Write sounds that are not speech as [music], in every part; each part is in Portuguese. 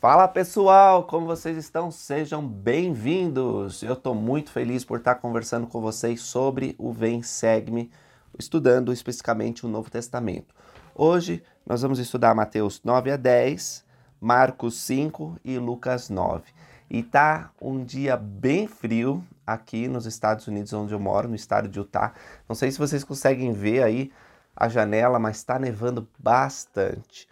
Fala pessoal, como vocês estão? Sejam bem-vindos! Eu estou muito feliz por estar conversando com vocês sobre o Vem Segue-me, estudando especificamente o Novo Testamento. Hoje nós vamos estudar Mateus 9 a 10, Marcos 5 e Lucas 9. E tá um dia bem frio aqui nos Estados Unidos, onde eu moro, no estado de Utah. Não sei se vocês conseguem ver aí a janela, mas está nevando bastante.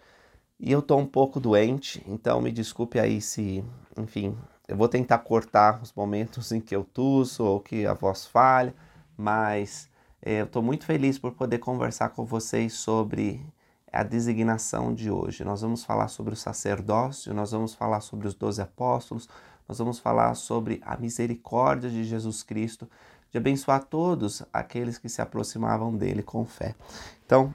E eu tô um pouco doente, então me desculpe aí se, enfim, eu vou tentar cortar os momentos em que eu tuço ou que a voz falha, mas é, eu estou muito feliz por poder conversar com vocês sobre a designação de hoje. Nós vamos falar sobre o sacerdócio, nós vamos falar sobre os doze apóstolos, nós vamos falar sobre a misericórdia de Jesus Cristo, de abençoar todos aqueles que se aproximavam dele com fé. Então,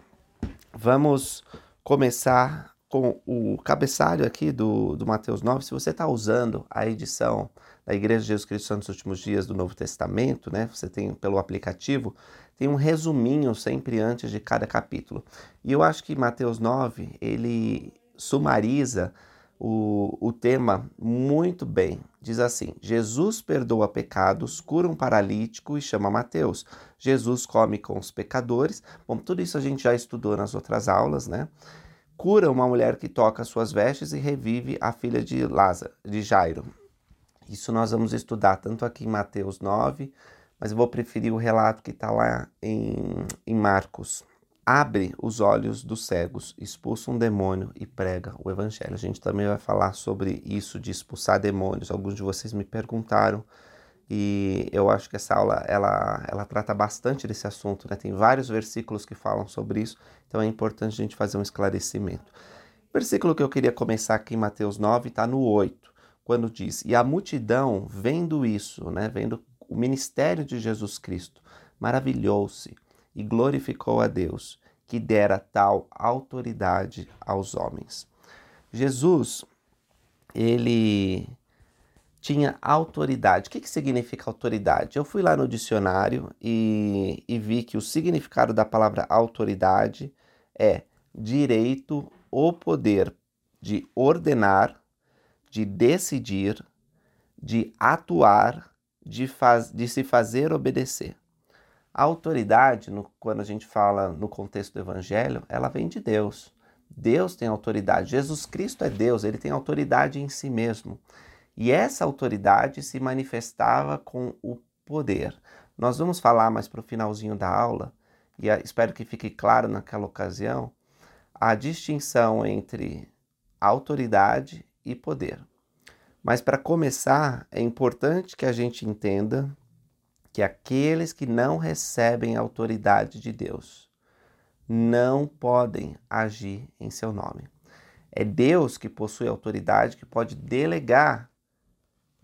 vamos começar com o cabeçalho aqui do, do Mateus 9, se você está usando a edição da Igreja de Jesus Cristo nos Últimos Dias do Novo Testamento, né? Você tem pelo aplicativo, tem um resuminho sempre antes de cada capítulo. E eu acho que Mateus 9, ele sumariza o, o tema muito bem. Diz assim: Jesus perdoa pecados, cura um paralítico e chama Mateus. Jesus come com os pecadores. Bom, tudo isso a gente já estudou nas outras aulas, né? Cura uma mulher que toca suas vestes e revive a filha de Lázaro, de Jairo. Isso nós vamos estudar tanto aqui em Mateus 9, mas eu vou preferir o relato que está lá em, em Marcos. Abre os olhos dos cegos, expulsa um demônio e prega o evangelho. A gente também vai falar sobre isso de expulsar demônios. Alguns de vocês me perguntaram e eu acho que essa aula ela, ela trata bastante desse assunto, né? Tem vários versículos que falam sobre isso, então é importante a gente fazer um esclarecimento. O versículo que eu queria começar aqui em Mateus 9 está no 8, quando diz: E a multidão, vendo isso, né, vendo o ministério de Jesus Cristo, maravilhou-se e glorificou a Deus, que dera tal autoridade aos homens. Jesus, ele tinha autoridade. O que, que significa autoridade? Eu fui lá no dicionário e, e vi que o significado da palavra autoridade é direito ou poder de ordenar, de decidir, de atuar, de, faz, de se fazer obedecer. A autoridade, no, quando a gente fala no contexto do evangelho, ela vem de Deus. Deus tem autoridade. Jesus Cristo é Deus, ele tem autoridade em si mesmo. E essa autoridade se manifestava com o poder. Nós vamos falar mais para o finalzinho da aula, e espero que fique claro naquela ocasião, a distinção entre autoridade e poder. Mas para começar, é importante que a gente entenda que aqueles que não recebem a autoridade de Deus não podem agir em seu nome. É Deus que possui autoridade, que pode delegar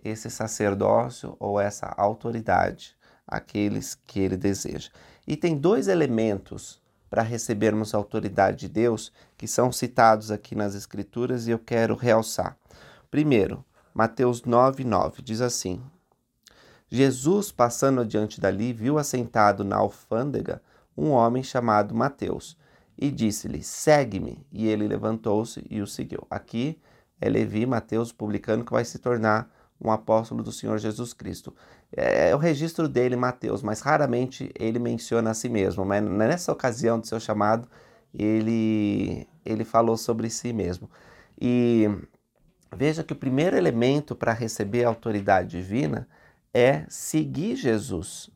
esse sacerdócio ou essa autoridade àqueles que ele deseja. E tem dois elementos para recebermos a autoridade de Deus que são citados aqui nas Escrituras e eu quero realçar. Primeiro, Mateus 9, 9 diz assim: Jesus, passando adiante dali, viu assentado na alfândega um homem chamado Mateus e disse-lhe: Segue-me. E ele levantou-se e o seguiu. Aqui é Levi, Mateus, publicano, que vai se tornar um apóstolo do Senhor Jesus Cristo. É, é, o registro dele, Mateus, mas raramente ele menciona a si mesmo. Mas nessa ocasião do seu chamado, ele, ele falou sobre si mesmo. E veja que o primeiro elemento para receber a autoridade divina é seguir Jesus.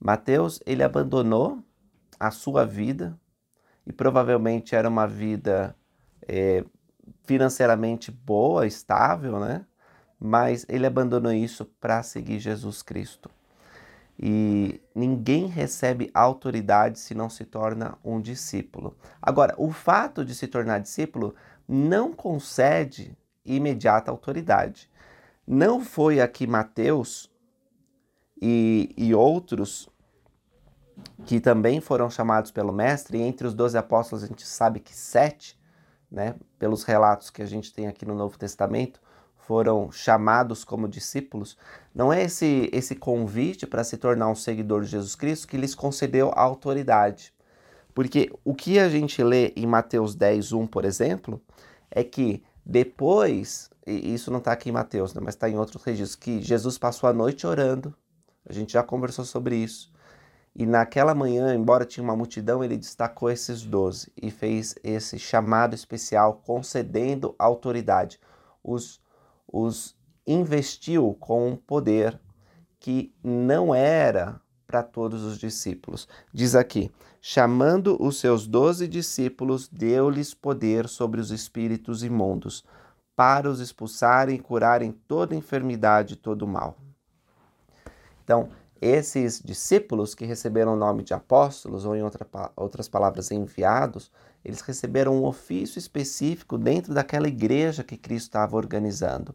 Mateus, ele abandonou a sua vida, e provavelmente era uma vida é, financeiramente boa, estável, né? Mas ele abandonou isso para seguir Jesus Cristo. E ninguém recebe autoridade se não se torna um discípulo. Agora, o fato de se tornar discípulo não concede imediata autoridade. Não foi aqui Mateus e, e outros que também foram chamados pelo Mestre, e entre os doze apóstolos a gente sabe que sete, né, pelos relatos que a gente tem aqui no Novo Testamento, foram chamados como discípulos, não é esse, esse convite para se tornar um seguidor de Jesus Cristo que lhes concedeu a autoridade. Porque o que a gente lê em Mateus 10, 1, por exemplo, é que Depois, e isso não está aqui em Mateus, né, mas está em outros registros, que Jesus passou a noite orando. A gente já conversou sobre isso. E naquela manhã, embora tinha uma multidão, ele destacou esses doze e fez esse chamado especial, concedendo autoridade. Os, os investiu com um poder que não era para todos os discípulos. Diz aqui: chamando os seus doze discípulos, deu-lhes poder sobre os espíritos imundos, para os expulsarem e curarem toda enfermidade e todo mal. Então, esses discípulos que receberam o nome de apóstolos, ou em outra, outras palavras, enviados, eles receberam um ofício específico dentro daquela igreja que Cristo estava organizando.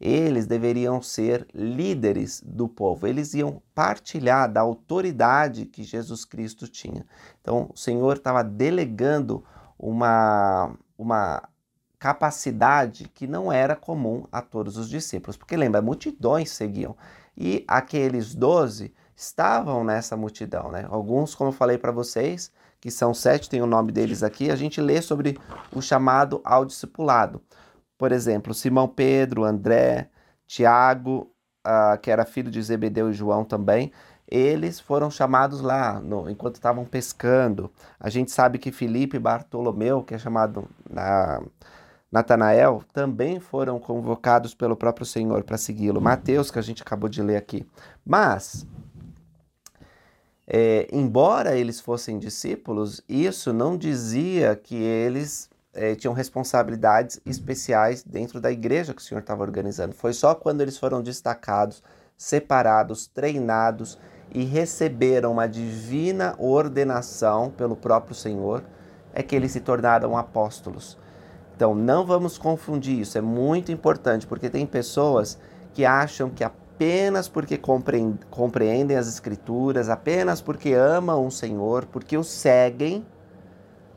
Eles deveriam ser líderes do povo, eles iam partilhar da autoridade que Jesus Cristo tinha. Então, o Senhor estava delegando uma, uma capacidade que não era comum a todos os discípulos, porque lembra, multidões seguiam e aqueles doze estavam nessa multidão. Né? Alguns, como eu falei para vocês, que são sete, tem o nome deles aqui, a gente lê sobre o chamado ao discipulado. Por exemplo, Simão Pedro, André, Tiago, uh, que era filho de Zebedeu e João também, eles foram chamados lá no, enquanto estavam pescando. A gente sabe que Felipe Bartolomeu, que é chamado na Natanael também foram convocados pelo próprio Senhor para segui-lo. Mateus, que a gente acabou de ler aqui. Mas, é, embora eles fossem discípulos, isso não dizia que eles é, tinham responsabilidades especiais dentro da igreja que o Senhor estava organizando. Foi só quando eles foram destacados, separados, treinados e receberam uma divina ordenação pelo próprio Senhor é que eles se tornaram apóstolos. Então não vamos confundir isso, é muito importante, porque tem pessoas que acham que apenas porque compreendem as Escrituras, apenas porque amam o Senhor, porque o seguem,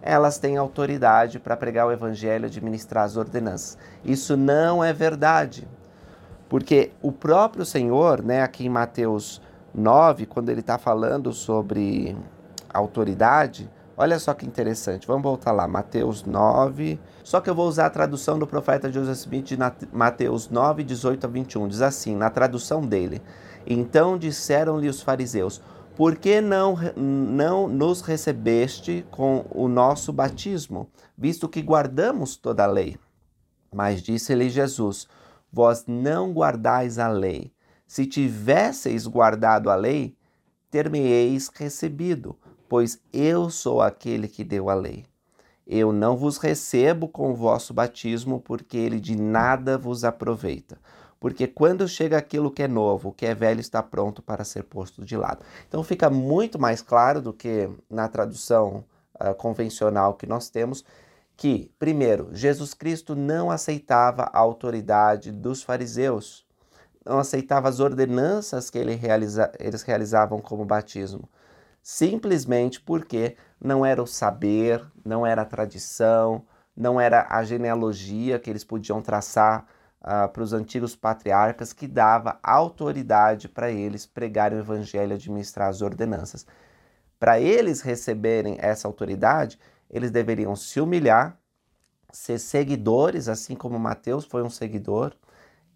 elas têm autoridade para pregar o Evangelho e administrar as ordenanças. Isso não é verdade, porque o próprio Senhor, né, aqui em Mateus 9, quando ele está falando sobre autoridade, Olha só que interessante. Vamos voltar lá, Mateus 9. Só que eu vou usar a tradução do profeta Joseph Smith de Mateus 9, 18 a 21. Diz assim, na tradução dele: Então disseram-lhe os fariseus: Por que não, não nos recebeste com o nosso batismo, visto que guardamos toda a lei? Mas disse-lhe Jesus: Vós não guardais a lei. Se tivesseis guardado a lei, ter-me-eis recebido pois eu sou aquele que deu a lei. Eu não vos recebo com o vosso batismo, porque ele de nada vos aproveita. Porque quando chega aquilo que é novo, o que é velho está pronto para ser posto de lado. Então fica muito mais claro do que na tradução uh, convencional que nós temos, que, primeiro, Jesus Cristo não aceitava a autoridade dos fariseus, não aceitava as ordenanças que ele realiza, eles realizavam como batismo simplesmente porque não era o saber, não era a tradição, não era a genealogia que eles podiam traçar uh, para os antigos patriarcas que dava autoridade para eles pregarem o evangelho e administrar as ordenanças. Para eles receberem essa autoridade, eles deveriam se humilhar, ser seguidores, assim como Mateus foi um seguidor,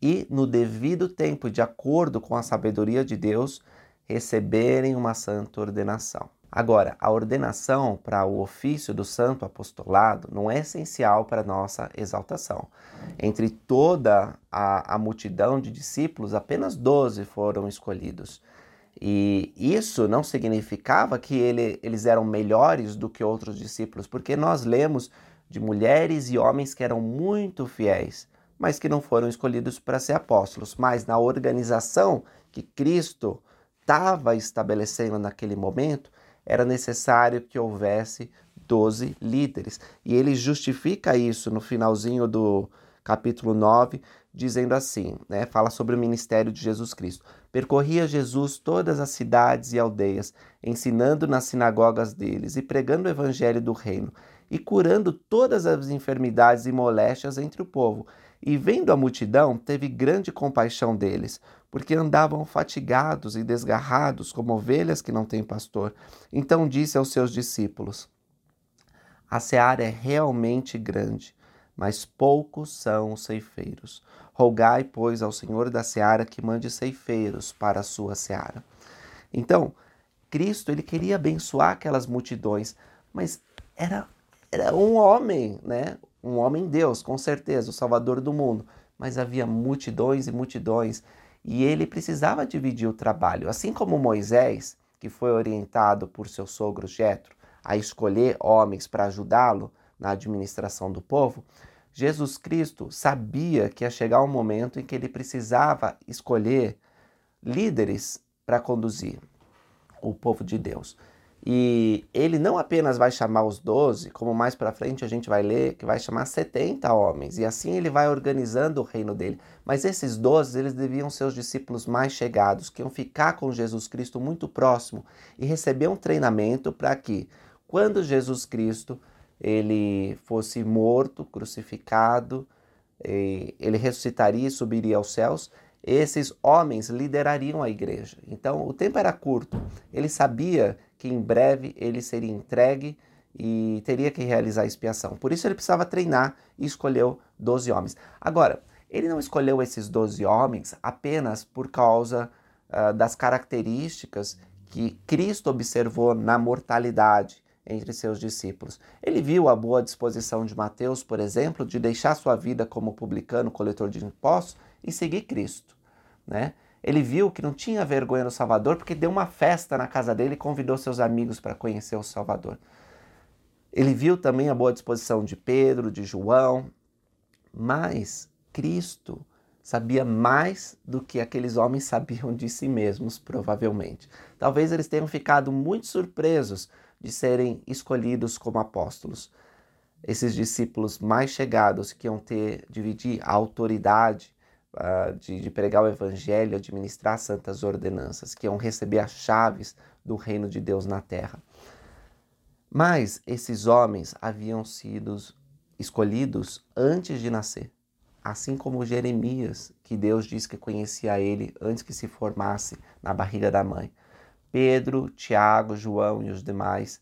e no devido tempo, de acordo com a sabedoria de Deus, receberem uma santa ordenação. Agora, a ordenação para o ofício do santo apostolado não é essencial para nossa exaltação. Entre toda a, a multidão de discípulos, apenas 12 foram escolhidos. E isso não significava que ele, eles eram melhores do que outros discípulos, porque nós lemos de mulheres e homens que eram muito fiéis, mas que não foram escolhidos para ser apóstolos. Mas na organização que Cristo estava estabelecendo naquele momento, era necessário que houvesse 12 líderes. E ele justifica isso no finalzinho do capítulo 9, dizendo assim, né, fala sobre o ministério de Jesus Cristo. Percorria Jesus todas as cidades e aldeias, ensinando nas sinagogas deles e pregando o evangelho do reino, e curando todas as enfermidades e moléstias entre o povo. E vendo a multidão, teve grande compaixão deles, porque andavam fatigados e desgarrados como ovelhas que não têm pastor. Então disse aos seus discípulos: A seara é realmente grande, mas poucos são os ceifeiros. Rogai, pois, ao Senhor da seara que mande ceifeiros para a sua seara. Então, Cristo ele queria abençoar aquelas multidões, mas era, era um homem, né? Um homem Deus, com certeza, o Salvador do mundo. Mas havia multidões e multidões e ele precisava dividir o trabalho. Assim como Moisés, que foi orientado por seu sogro Jetro a escolher homens para ajudá-lo na administração do povo, Jesus Cristo sabia que ia chegar um momento em que ele precisava escolher líderes para conduzir o povo de Deus. E ele não apenas vai chamar os doze, como mais para frente a gente vai ler, que vai chamar 70 homens, e assim ele vai organizando o reino dele. Mas esses doze, eles deviam ser os discípulos mais chegados, que iam ficar com Jesus Cristo muito próximo e receber um treinamento para que, quando Jesus Cristo ele fosse morto, crucificado, ele ressuscitaria e subiria aos céus, esses homens liderariam a igreja. Então, o tempo era curto. Ele sabia que em breve ele seria entregue e teria que realizar a expiação. Por isso ele precisava treinar e escolheu 12 homens. Agora, ele não escolheu esses 12 homens apenas por causa uh, das características que Cristo observou na mortalidade entre seus discípulos. Ele viu a boa disposição de Mateus, por exemplo, de deixar sua vida como publicano, coletor de impostos e seguir Cristo, né? Ele viu que não tinha vergonha no Salvador porque deu uma festa na casa dele e convidou seus amigos para conhecer o Salvador. Ele viu também a boa disposição de Pedro, de João, mas Cristo sabia mais do que aqueles homens sabiam de si mesmos, provavelmente. Talvez eles tenham ficado muito surpresos de serem escolhidos como apóstolos. Esses discípulos mais chegados que iam ter dividir a autoridade de, de, pregar o evangelho, administrar santas ordenanças, que iam receber as chaves do reino de Deus na terra. Mas esses homens haviam sido escolhidos antes de nascer, assim como Jeremias, que Deus disse que conhecia ele antes que se formasse na barriga da mãe. Pedro, Tiago, João e os demais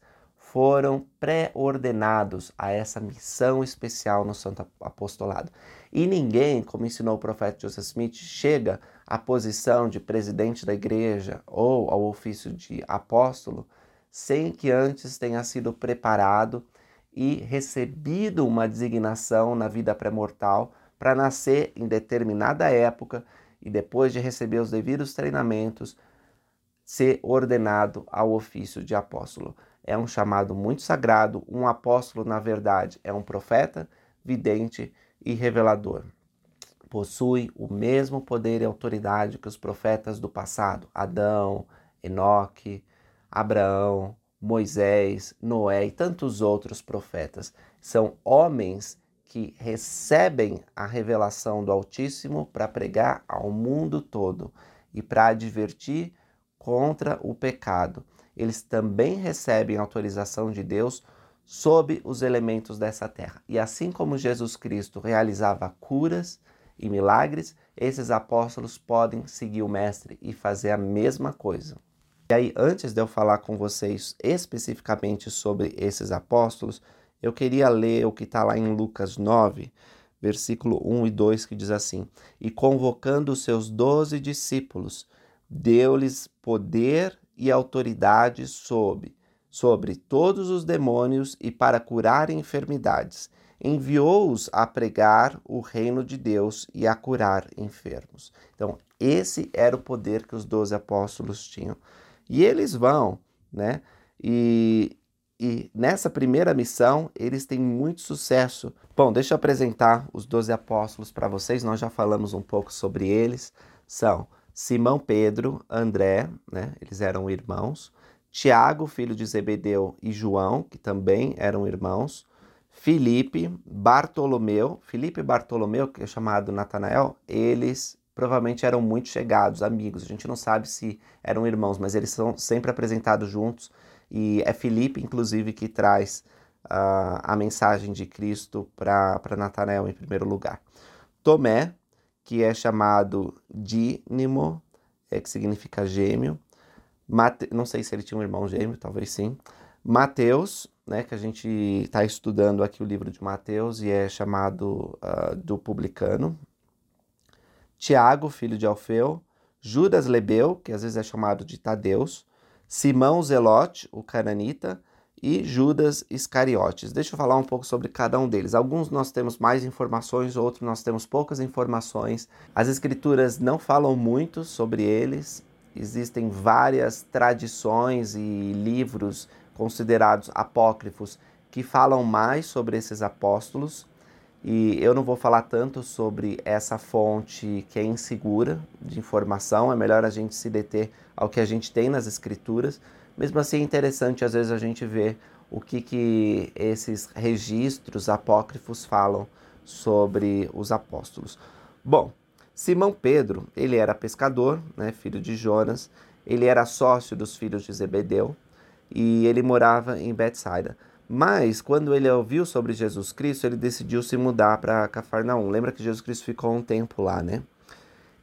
foram pré-ordenados a essa missão especial no Santo Apostolado. E ninguém, como ensinou o profeta Joseph Smith, chega à posição de presidente da igreja ou ao ofício de apóstolo sem que antes tenha sido preparado e recebido uma designação na vida pré-mortal para nascer em determinada época e depois de receber os devidos treinamentos, ser ordenado ao ofício de apóstolo é um chamado muito sagrado. Um apóstolo, na verdade, é um profeta, vidente e revelador. Possui o mesmo poder e autoridade que os profetas do passado: Adão, Enoque, Abraão, Moisés, Noé e tantos outros profetas. São homens que recebem a revelação do Altíssimo para pregar ao mundo todo e para advertir contra o pecado eles também recebem autorização de Deus sob os elementos dessa terra. E assim como Jesus Cristo realizava curas e milagres, esses apóstolos podem seguir o Mestre e fazer a mesma coisa. E aí, antes de eu falar com vocês especificamente sobre esses apóstolos, eu queria ler o que está lá em Lucas 9, versículo 1 e 2, que diz assim: E convocando os seus doze discípulos, deu-lhes poder e autoridade sobre, sobre todos os demônios e para curar enfermidades. Enviou-os a pregar o reino de Deus e a curar enfermos. Então, esse era o poder que os doze apóstolos tinham. E eles vão, né? E, e nessa primeira missão, eles têm muito sucesso. Bom, deixa eu apresentar os doze apóstolos para vocês. Nós já falamos um pouco sobre eles. São Simão Pedro, André, né? Eles eram irmãos. Tiago, filho de Zebedeu, e João, que também eram irmãos. Filipe, Bartolomeu, Filipe e Bartolomeu, que é chamado Natanael, eles provavelmente eram muito chegados, amigos. A gente não sabe se eram irmãos, mas eles são sempre apresentados juntos. E é Filipe, inclusive, que traz uh, a mensagem de Cristo para Natanael em primeiro lugar. Tomé, que é chamado Dínimo, é, que significa gêmeo. Mate... Não sei se ele tinha um irmão gêmeo, talvez sim. Mateus, né, que a gente está estudando aqui o livro de Mateus e é chamado uh, do publicano. Tiago, filho de Alfeu. Judas Lebeu, que às vezes é chamado de Tadeus. Simão Zelote, o cananita. E Judas Iscariotes. Deixa eu falar um pouco sobre cada um deles. Alguns nós temos mais informações, outros nós temos poucas informações. As escrituras não falam muito sobre eles. Existem várias tradições e livros considerados apócrifos que falam mais sobre esses apóstolos. E eu não vou falar tanto sobre essa fonte que é insegura de informação, é melhor a gente se deter ao que a gente tem nas escrituras. Mesmo assim, é interessante às vezes a gente ver o que, que esses registros apócrifos falam sobre os apóstolos. Bom, Simão Pedro, ele era pescador, né, filho de Jonas, ele era sócio dos filhos de Zebedeu, e ele morava em Betsaida. Mas quando ele ouviu sobre Jesus Cristo, ele decidiu se mudar para Cafarnaum. Lembra que Jesus Cristo ficou um tempo lá, né?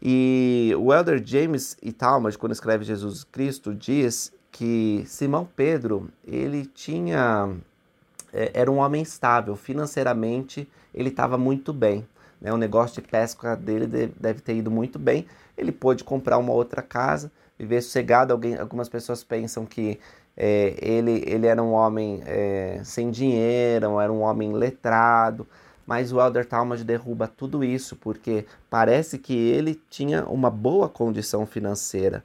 E o elder James e Talmud, quando escreve Jesus Cristo, diz que Simão Pedro, ele tinha é, era um homem estável, financeiramente ele estava muito bem. Né? O negócio de pesca dele deve ter ido muito bem. Ele pôde comprar uma outra casa, viver sossegado. Alguém, algumas pessoas pensam que é, ele, ele era um homem é, sem dinheiro, era um homem letrado, mas o Elder Talmud derruba tudo isso porque parece que ele tinha uma boa condição financeira.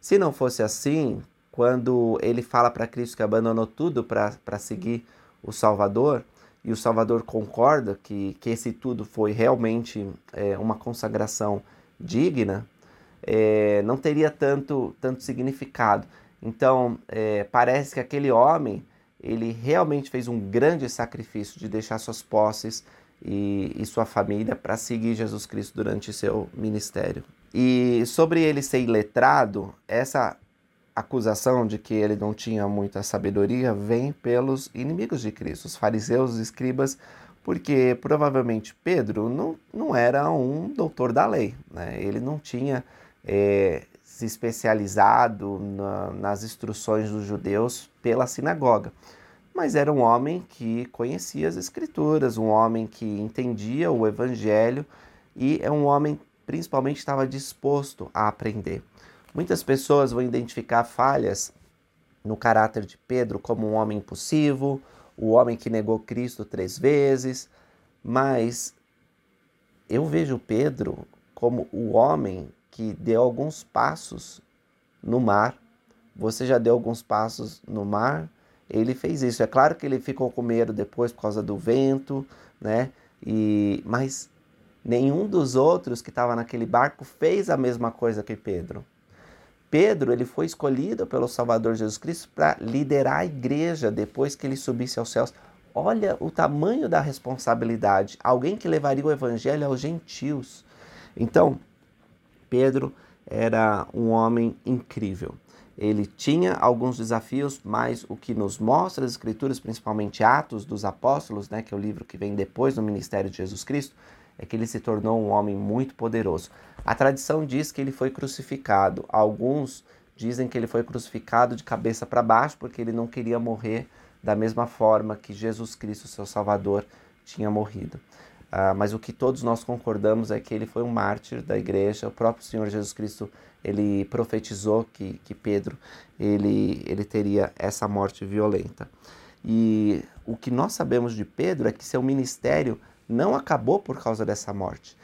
Se não fosse assim, quando ele fala para Cristo que abandonou tudo para seguir o Salvador, e o Salvador concorda que, que esse tudo foi realmente é, uma consagração digna, é, não teria tanto, tanto significado. Então, é, parece que aquele homem, ele realmente fez um grande sacrifício de deixar suas posses e, e sua família para seguir Jesus Cristo durante seu ministério. E sobre ele ser iletrado, essa acusação de que ele não tinha muita sabedoria vem pelos inimigos de Cristo, os fariseus, os escribas, porque provavelmente Pedro não, não era um doutor da lei, né? ele não tinha é, se especializado na, nas instruções dos judeus pela sinagoga, mas era um homem que conhecia as escrituras, um homem que entendia o evangelho e é um homem principalmente estava disposto a aprender. Muitas pessoas vão identificar falhas no caráter de Pedro como um homem impulsivo, o homem que negou Cristo três vezes, mas eu vejo Pedro como o homem que deu alguns passos no mar. Você já deu alguns passos no mar? Ele fez isso. É claro que ele ficou com medo depois por causa do vento, né? E mas nenhum dos outros que estava naquele barco fez a mesma coisa que Pedro. Pedro ele foi escolhido pelo Salvador Jesus Cristo para liderar a igreja depois que ele subisse aos céus. Olha o tamanho da responsabilidade. Alguém que levaria o evangelho aos gentios. Então, Pedro era um homem incrível. Ele tinha alguns desafios, mas o que nos mostra as Escrituras, principalmente Atos dos Apóstolos, né, que é o livro que vem depois do ministério de Jesus Cristo, é que ele se tornou um homem muito poderoso. A tradição diz que ele foi crucificado. Alguns dizem que ele foi crucificado de cabeça para baixo porque ele não queria morrer da mesma forma que Jesus Cristo, seu Salvador, tinha morrido. Uh, mas o que todos nós concordamos é que ele foi um mártir da igreja. O próprio Senhor Jesus Cristo ele profetizou que, que Pedro ele, ele teria essa morte violenta. E o que nós sabemos de Pedro é que seu ministério não acabou por causa dessa morte,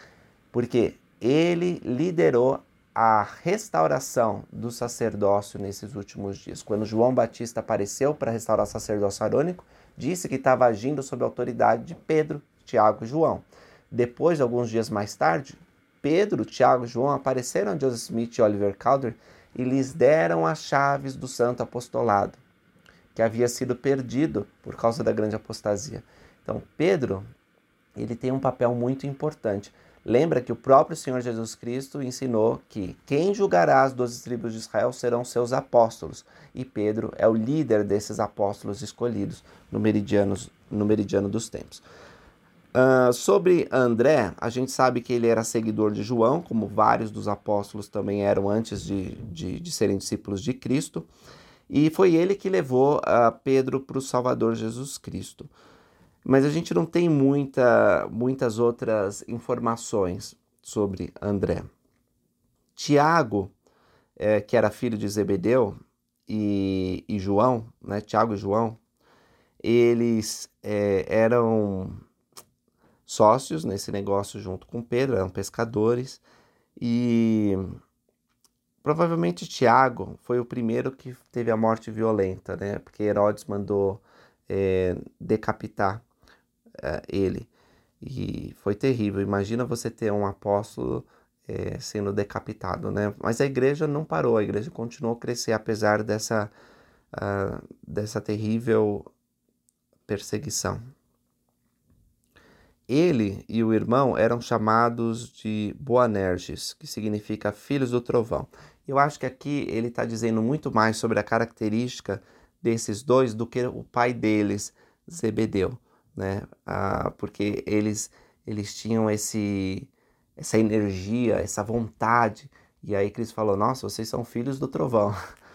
porque ele liderou a restauração do sacerdócio nesses últimos dias. Quando João Batista apareceu para restaurar o sacerdócio arônico, disse que estava agindo sob a autoridade de Pedro, Tiago e João. Depois, alguns dias mais tarde, Pedro, Tiago e João apareceram a Joseph Smith e Oliver Calder e lhes deram as chaves do santo apostolado, que havia sido perdido por causa da grande apostasia. Então, Pedro, ele tem um papel muito importante. Lembra que o próprio Senhor Jesus Cristo ensinou que quem julgará as doze tribos de Israel serão seus apóstolos. E Pedro é o líder desses apóstolos escolhidos no meridiano, no meridiano dos tempos. Uh, sobre André, a gente sabe que ele era seguidor de João, como vários dos apóstolos também eram antes de, de, de serem discípulos de Cristo. E foi ele que levou uh, Pedro para o Salvador Jesus Cristo. Mas a gente não tem muita, muitas outras informações sobre André. Tiago, é, que era filho de Zebedeu, e, e João, né, Tiago e João, eles é, eram sócios nesse negócio junto com Pedro, eram pescadores, e provavelmente Tiago foi o primeiro que teve a morte violenta, né, porque Herodes mandou é, decapitar é, ele. E foi terrível. Imagina você ter um apóstolo é, sendo decapitado, né? Mas a igreja não parou, a igreja continuou a crescer apesar dessa, uh, dessa terrível perseguição. Ele e o irmão eram chamados de Boanerges, que significa filhos do trovão. Eu acho que aqui ele está dizendo muito mais sobre a característica desses dois do que o pai deles, Zebedeu, né? Ah, porque eles, eles tinham esse essa energia, essa vontade. E aí Cristo falou: Nossa, vocês são filhos do trovão. [laughs]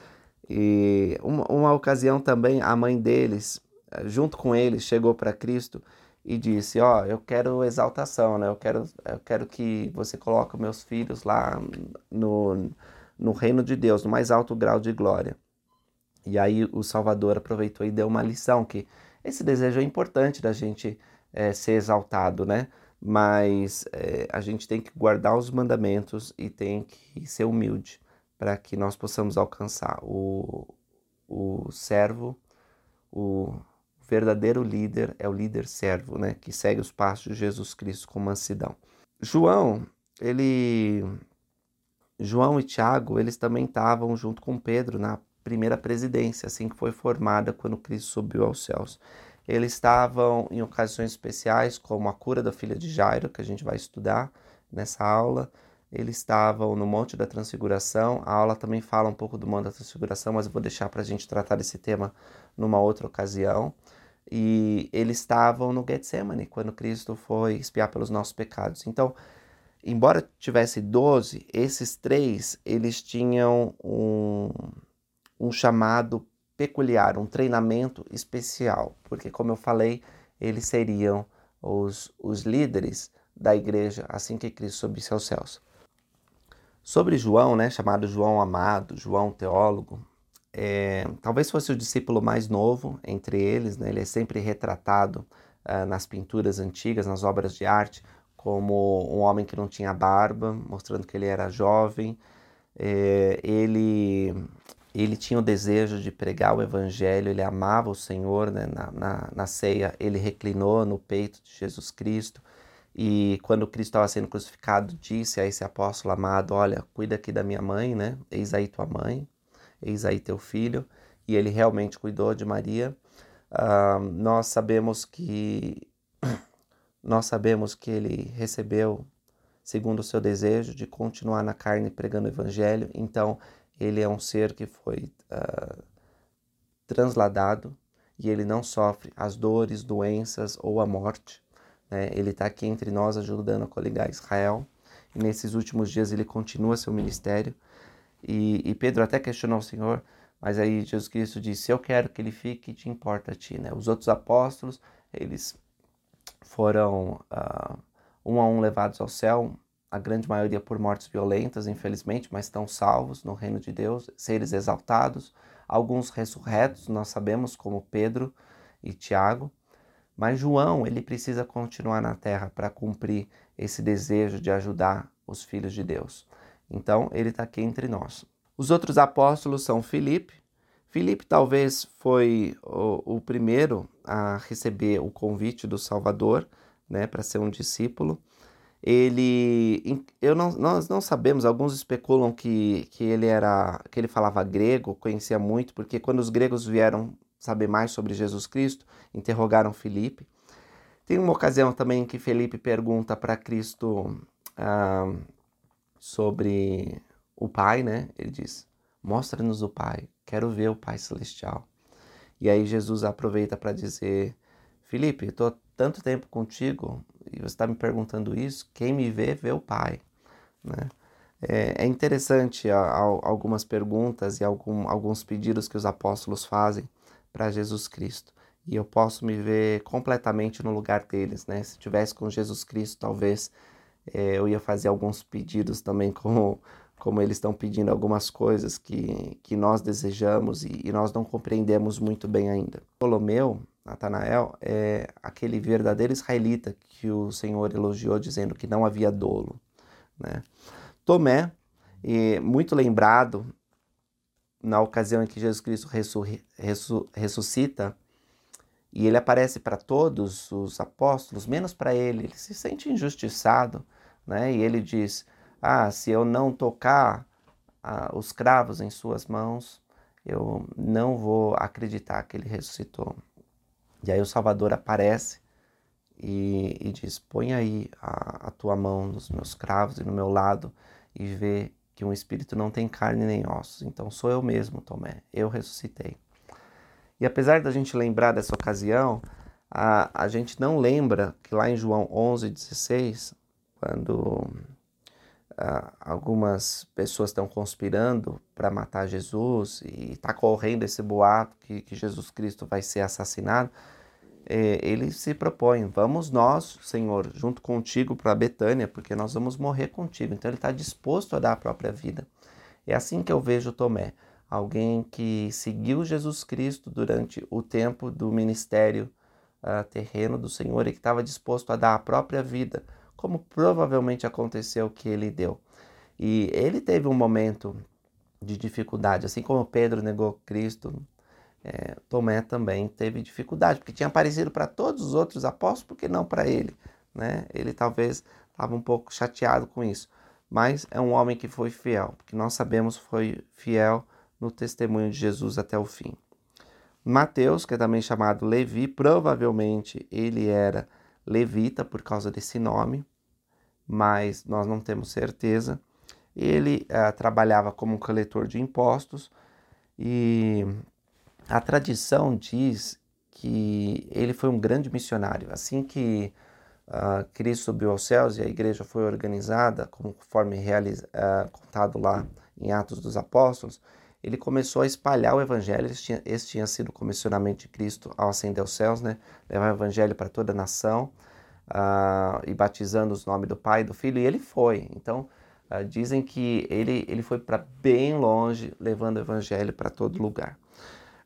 E uma, uma ocasião também a mãe deles, junto com eles, chegou para Cristo e disse: Ó, oh, eu quero exaltação, né? Eu quero, eu quero que você coloque meus filhos lá no, no reino de Deus, no mais alto grau de glória. E aí o Salvador aproveitou e deu uma lição que esse desejo é importante da gente é, ser exaltado, né? mas é, a gente tem que guardar os mandamentos e tem que ser humilde para que nós possamos alcançar o, o servo, o verdadeiro líder é o líder servo, né, que segue os passos de Jesus Cristo com mansidão. João, ele João e Tiago, eles também estavam junto com Pedro na primeira presidência, assim que foi formada quando Cristo subiu aos céus. Eles estavam em ocasiões especiais, como a cura da filha de Jairo, que a gente vai estudar nessa aula. Eles estavam no Monte da Transfiguração. A aula também fala um pouco do Monte da Transfiguração, mas eu vou deixar para a gente tratar desse tema numa outra ocasião. E eles estavam no Getsemane, quando Cristo foi espiar pelos nossos pecados. Então, embora tivesse 12, esses três, eles tinham um, um chamado peculiar, um treinamento especial, porque, como eu falei, eles seriam os, os líderes da igreja assim que Cristo subisse aos céus. Sobre João, né, chamado João Amado, João Teólogo, é, talvez fosse o discípulo mais novo entre eles, né, ele é sempre retratado uh, nas pinturas antigas, nas obras de arte, como um homem que não tinha barba, mostrando que ele era jovem. É, ele ele tinha o desejo de pregar o evangelho, ele amava o Senhor, né? na, na, na, ceia ele reclinou no peito de Jesus Cristo e quando Cristo estava sendo crucificado disse a esse apóstolo amado, olha, cuida aqui da minha mãe, né? eis aí tua mãe, eis aí teu filho, e ele realmente cuidou de Maria. Uh, nós sabemos que [coughs] nós sabemos que ele recebeu segundo o seu desejo de continuar na carne pregando o evangelho, então ele é um ser que foi uh, transladado e ele não sofre as dores, doenças ou a morte. Né? Ele está aqui entre nós ajudando a coligar Israel. E nesses últimos dias ele continua seu ministério. E, e, Pedro até questionou o Senhor, mas aí Jesus Cristo disse: Eu quero que ele fique, te importa a ti. Né? Os outros apóstolos, eles foram uh, um a um levados ao céu, a grande maioria por mortes violentas, infelizmente, mas estão salvos no reino de Deus, seres exaltados, alguns ressurretos, nós sabemos, como Pedro e Tiago, mas João, ele precisa continuar na terra para cumprir esse desejo de ajudar os filhos de Deus. Então, ele está aqui entre nós. Os outros apóstolos são Filipe. Filipe talvez foi o, o primeiro a receber o convite do Salvador, né, para ser um discípulo ele eu não, nós não sabemos alguns especulam que, que ele era que ele falava grego conhecia muito porque quando os gregos vieram saber mais sobre Jesus Cristo interrogaram Felipe tem uma ocasião também que Felipe pergunta para Cristo ah, sobre o Pai né? Ele diz mostra-nos o Pai quero ver o Pai celestial. E aí Jesus aproveita para dizer Felipe estou tanto tempo contigo e você está me perguntando isso, quem me vê, vê o Pai. Né? É, é interessante a, a, algumas perguntas e algum, alguns pedidos que os apóstolos fazem para Jesus Cristo. E eu posso me ver completamente no lugar deles, né? Se tivesse com Jesus Cristo, talvez é, eu ia fazer alguns pedidos também [laughs] como como eles estão pedindo algumas coisas que, que nós desejamos e, e nós não compreendemos muito bem ainda. Ptolomeu, Natanael, é aquele verdadeiro israelita que o Senhor elogiou, dizendo que não havia dolo. Né? Tomé, muito lembrado na ocasião em que Jesus Cristo ressuscita, e ele aparece para todos os apóstolos, menos para ele, ele se sente injustiçado, né? E ele diz: ah, se eu não tocar ah, os cravos em suas mãos, eu não vou acreditar que ele ressuscitou. E aí o Salvador aparece e, e diz: Põe aí a, a, tua mão nos meus cravos e no meu lado e vê que um espírito não tem carne nem ossos. Então sou eu mesmo, Tomé, eu ressuscitei. E apesar da gente lembrar dessa ocasião, a, a gente não lembra que lá em João 11, 16, quando Uh, algumas pessoas estão conspirando para matar Jesus e está correndo esse boato que, que, Jesus Cristo vai ser assassinado, é, ele se propõe: vamos nós, Senhor, junto contigo para Betânia, porque nós vamos morrer contigo. Então ele está disposto a dar a própria vida. É assim que eu vejo Tomé, alguém que seguiu Jesus Cristo durante o tempo do ministério uh, terreno do Senhor e que estava disposto a dar a própria vida como provavelmente aconteceu que ele deu. E ele teve um momento de dificuldade, assim como Pedro negou Cristo, é, Tomé também teve dificuldade, porque tinha aparecido para todos os outros apóstolos, porque não para ele. Né? Ele talvez estava um pouco chateado com isso, mas é um homem que foi fiel, porque nós sabemos foi fiel no testemunho de Jesus até o fim. Mateus, que é também chamado Levi, provavelmente ele era levita por causa desse nome, mas nós não temos certeza. Ele uh, trabalhava como coletor de impostos e a tradição diz que ele foi um grande missionário. Assim que uh, Cristo subiu aos céus e a igreja foi organizada, conforme realiza, uh, contado lá em Atos dos Apóstolos, ele começou a espalhar o evangelho. Esse tinha, esse tinha sido o comissionamento de Cristo ao ascender aos céus, né? levar o evangelho para toda a nação uh, e batizando os nomes do Pai e do Filho, e ele foi. Então, uh, dizem que ele, ele foi para bem longe, levando o Evangelho para todo lugar.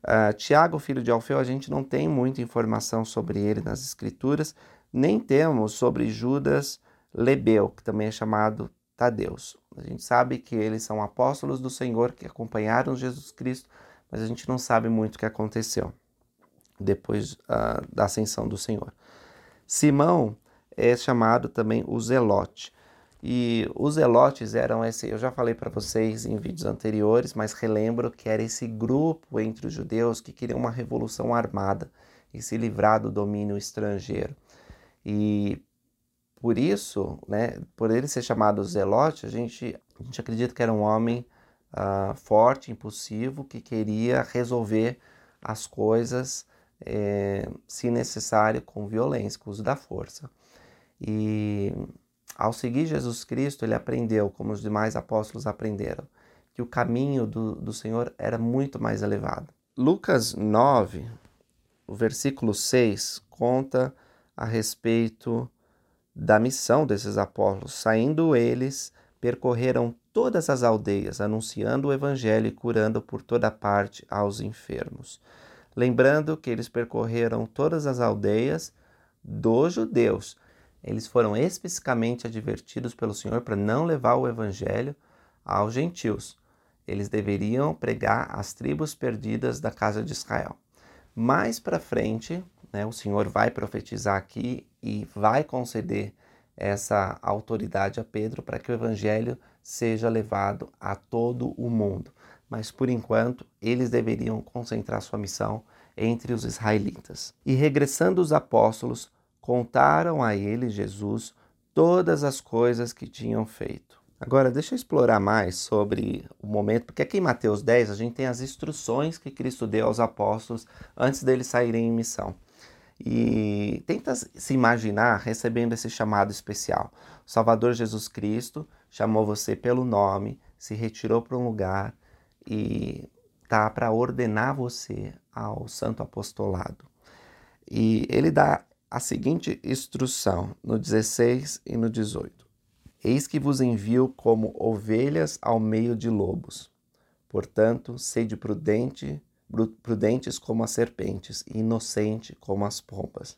Uh, Tiago, filho de Alfeu, a gente não tem muita informação sobre ele nas Escrituras, nem temos sobre Judas Lebeu, que também é chamado Tadeus. A gente sabe que eles são apóstolos do Senhor que acompanharam Jesus Cristo, mas a gente não sabe muito o que aconteceu depois uh, da ascensão do Senhor. Simão é chamado também o Zelote. E os zelotes eram esse, eu já falei para vocês em vídeos anteriores, mas relembro que era esse grupo entre os judeus que queriam uma revolução armada e se livrar do domínio estrangeiro. E por isso, né, por ele ser chamado zelote, a gente, a gente acredita que era um homem uh, forte, impulsivo, que queria resolver as coisas é, se necessário, com violência, com uso da força. E ao seguir Jesus Cristo, ele aprendeu, como os demais apóstolos aprenderam, que o caminho do, do Senhor era muito mais elevado. Lucas 9, o versículo 6, conta a respeito da missão desses apóstolos. Saindo eles, percorreram todas as aldeias, anunciando o evangelho e curando por toda parte aos enfermos lembrando que eles percorreram todas as aldeias dos judeus. Eles foram especificamente advertidos pelo Senhor para não levar o evangelho aos gentios. Eles deveriam pregar as tribos perdidas da casa de Israel. Mais para frente, né, o Senhor vai profetizar aqui e vai conceder essa autoridade a Pedro para que o evangelho seja levado a todo o mundo mas por enquanto eles deveriam concentrar sua missão entre os israelitas. E regressando os apóstolos, contaram a ele, Jesus, todas as coisas que tinham feito. Agora, deixa eu explorar mais sobre o momento, porque aqui em Mateus 10 a gente tem as instruções que Cristo deu aos apóstolos antes deles saírem em missão. E tenta se imaginar recebendo esse chamado especial. O Salvador Jesus Cristo chamou você pelo nome, se retirou para um lugar e tá para ordenar você ao santo apostolado. E ele dá a seguinte instrução no 16 e no 18: Eis que vos envio como ovelhas ao meio de lobos. Portanto, sede prudente, prudentes como as serpentes e inocente como as pombas.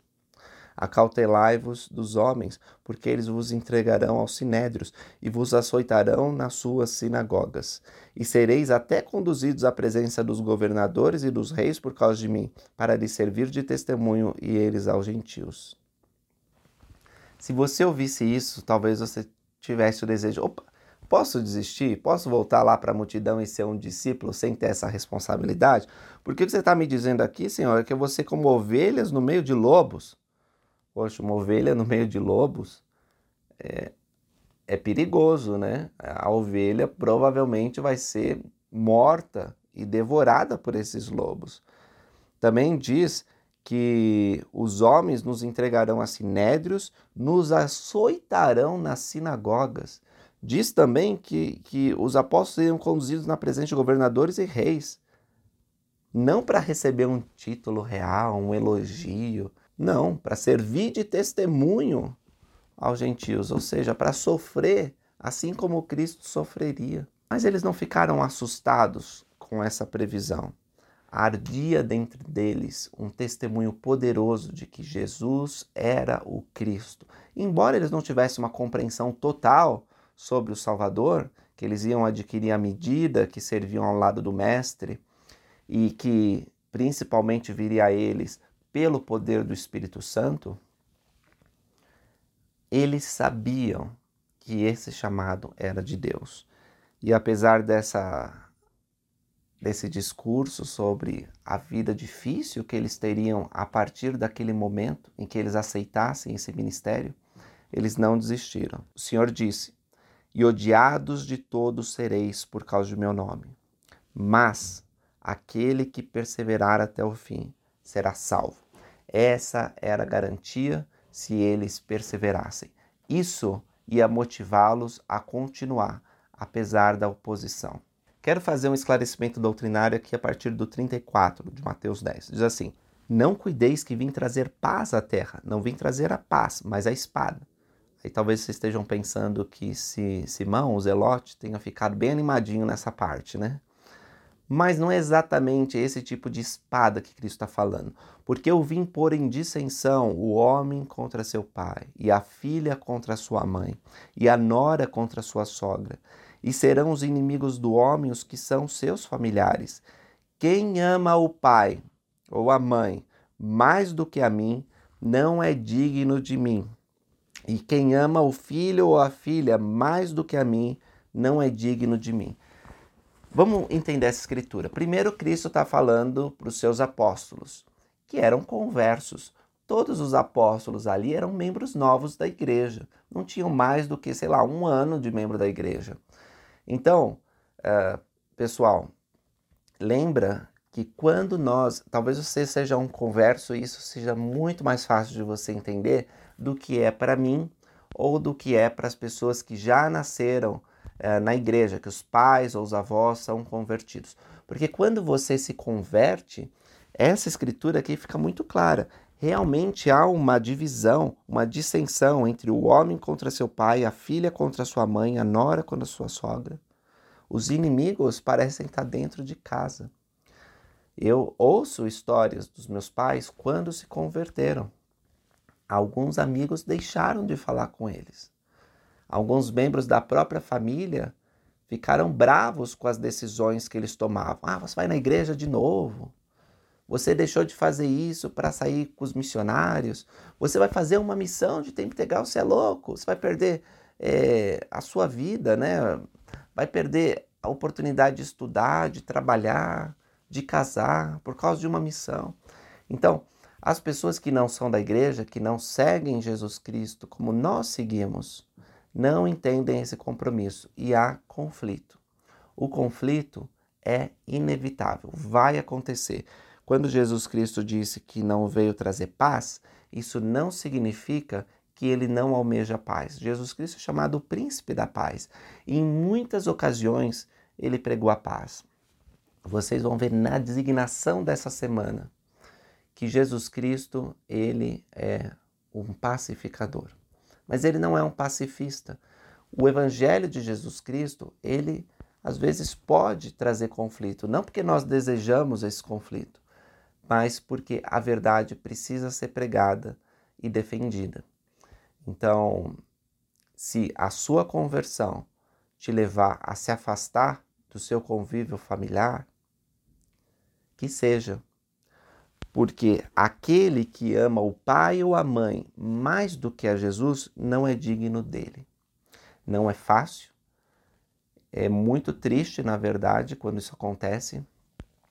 Acautelai-vos dos homens, porque eles vos entregarão aos sinédrios e vos açoitarão nas suas sinagogas. E sereis até conduzidos à presença dos governadores e dos reis por causa de mim, para lhes servir de testemunho e eles aos gentios. Se você ouvisse isso, talvez você tivesse o desejo: opa, posso desistir? Posso voltar lá para a multidão e ser um discípulo sem ter essa responsabilidade? Porque que você está me dizendo aqui, Senhor, é que você, como ovelhas no meio de lobos, Poxa, uma ovelha no meio de lobos é, é perigoso, né? A ovelha provavelmente vai ser morta e devorada por esses lobos. Também diz que os homens nos entregarão a sinédrios, nos açoitarão nas sinagogas. Diz também que, que os apóstolos seriam conduzidos na presença de governadores e reis, não para receber um título real, um elogio, não, para servir de testemunho aos gentios, ou seja, para sofrer assim como Cristo sofreria. Mas eles não ficaram assustados com essa previsão. Ardia dentro deles um testemunho poderoso de que Jesus era o Cristo. Embora eles não tivessem uma compreensão total sobre o Salvador, que eles iam adquirir à medida que serviam ao lado do Mestre e que principalmente viria a eles pelo poder do Espírito Santo, eles sabiam que esse chamado era de Deus. E apesar dessa desse discurso sobre a vida difícil que eles teriam a partir daquele momento em que eles aceitassem esse ministério, eles não desistiram. O Senhor disse: "E odiados de todos sereis por causa do meu nome, mas aquele que perseverar até o fim, será salvo. Essa era a garantia se eles perseverassem. Isso ia motivá-los a continuar, apesar da oposição. Quero fazer um esclarecimento doutrinário aqui a partir do 34 de Mateus 10. Diz assim: Não cuideis que vim trazer paz à terra, não vim trazer a paz, mas a espada. Aí talvez vocês estejam pensando que se Simão, o Zelote, tenha ficado bem animadinho nessa parte, né? Mas não é exatamente esse tipo de espada que Cristo está falando. Porque eu vim pôr em dissensão o homem contra seu pai, e a filha contra sua mãe, e a nora contra sua sogra. E serão os inimigos do homem os que são seus familiares. Quem ama o pai ou a mãe mais do que a mim, não é digno de mim. E quem ama o filho ou a filha mais do que a mim, não é digno de mim. Vamos entender essa escritura. Primeiro, Cristo está falando para os seus apóstolos, que eram conversos. Todos os apóstolos ali eram membros novos da igreja. Não tinham mais do que, sei lá, um ano de membro da igreja. Então, uh, pessoal, lembra que quando nós, talvez você seja um converso, isso seja muito mais fácil de você entender do que é para mim ou do que é para as pessoas que já nasceram é, na igreja, que os pais ou os avós são convertidos. Porque quando você se converte, essa escritura aqui fica muito clara. Realmente há uma divisão, uma dissensão entre o homem contra seu pai, a filha contra sua mãe, a nora contra sua sogra. Os inimigos parecem estar dentro de casa. Eu ouço histórias dos meus pais quando se converteram. Alguns amigos deixaram de falar com eles. Alguns membros da própria família ficaram bravos com as decisões que eles tomavam. Ah, você vai na igreja de novo. Você deixou de fazer isso para sair com os missionários. Você vai fazer uma missão de tempo integral. Você é louco. Você vai perder é, a sua vida, né? Vai perder a oportunidade de estudar, de trabalhar, de casar por causa de uma missão. Então, as pessoas que não são da igreja, que não seguem Jesus Cristo como nós seguimos, não entendem esse compromisso e há conflito. O conflito é inevitável, vai acontecer. Quando Jesus Cristo disse que não veio trazer paz, isso não significa que ele não almeja paz. Jesus Cristo é chamado o príncipe da paz. E em muitas ocasiões ele pregou a paz. Vocês vão ver na designação dessa semana que Jesus Cristo, ele é um pacificador. Mas ele não é um pacifista. O evangelho de Jesus Cristo, ele às vezes pode trazer conflito, não porque nós desejamos esse conflito, mas porque a verdade precisa ser pregada e defendida. Então, se a sua conversão te levar a se afastar do seu convívio familiar, que seja. Porque aquele que ama o pai ou a mãe mais do que a Jesus não é digno dele. Não é fácil, é muito triste, na verdade, quando isso acontece,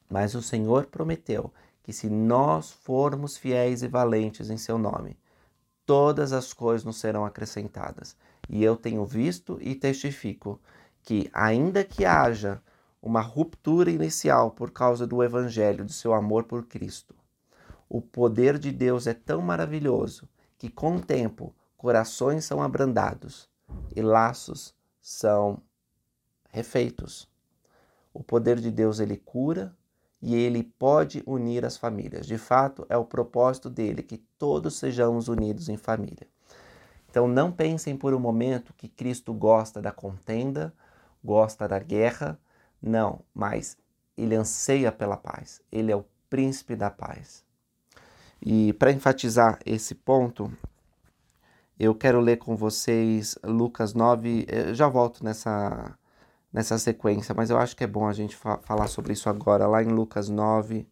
mas o Senhor prometeu que se nós formos fiéis e valentes em seu nome, todas as coisas nos serão acrescentadas. E eu tenho visto e testifico que, ainda que haja uma ruptura inicial por causa do Evangelho, do seu amor por Cristo, o poder de Deus é tão maravilhoso que, com o tempo, corações são abrandados e laços são refeitos. O poder de Deus ele cura, e ele pode unir as famílias. De fato, é o propósito dele que todos sejamos unidos em família. Então, não pensem por um momento que Cristo gosta da contenda, gosta da guerra. Não, mas ele anseia pela paz. Ele é o príncipe da paz. E para enfatizar esse ponto, eu quero ler com vocês Lucas 9. Eu já volto nessa nessa sequência, mas eu acho que é bom a gente fa falar sobre isso agora, lá em Lucas 9,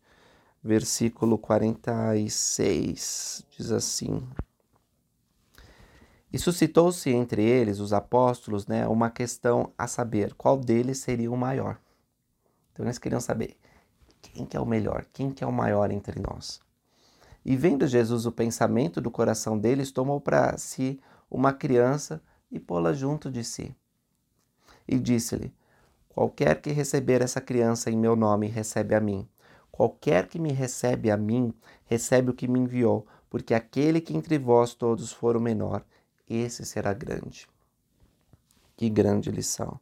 versículo 46, diz assim: E suscitou-se entre eles, os apóstolos, né, uma questão a saber qual deles seria o maior. Então eles queriam saber quem que é o melhor, quem que é o maior entre nós. E vendo Jesus o pensamento do coração deles, tomou para si uma criança e pô-la junto de si e disse-lhe: Qualquer que receber essa criança em meu nome, recebe a mim. Qualquer que me recebe a mim, recebe o que me enviou, porque aquele que entre vós todos for o menor, esse será grande. Que grande lição!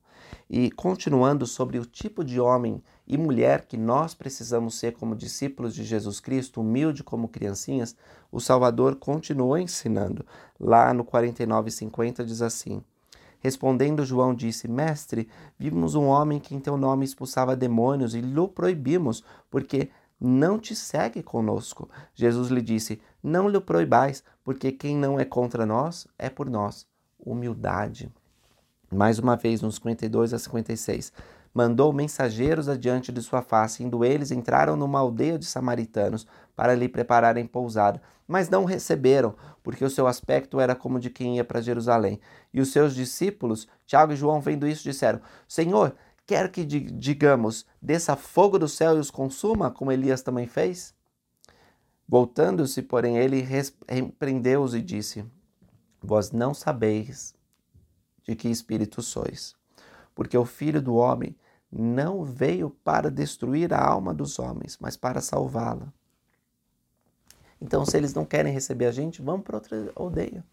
E continuando sobre o tipo de homem e mulher que nós precisamos ser como discípulos de Jesus Cristo, humilde como criancinhas, o Salvador continua ensinando. Lá no 49:50 diz assim: Respondendo, João disse: Mestre, vimos um homem que em teu nome expulsava demônios e lhe proibimos, porque não te segue conosco. Jesus lhe disse: Não lhe proibais, porque quem não é contra nós é por nós. Humildade. Mais uma vez, nos 52 a 56 mandou mensageiros adiante de sua face, indo eles entraram numa aldeia de samaritanos para lhe prepararem pousada, mas não receberam, porque o seu aspecto era como de quem ia para Jerusalém. E os seus discípulos, Tiago e João, vendo isso, disseram: Senhor, quer que digamos, desça fogo do céu e os consuma, como Elias também fez? Voltando-se, porém, ele repreendeu-os e disse: Vós não sabeis de que espírito sois, porque o Filho do Homem não veio para destruir a alma dos homens, mas para salvá-la. Então, se eles não querem receber a gente, vamos para outra aldeia.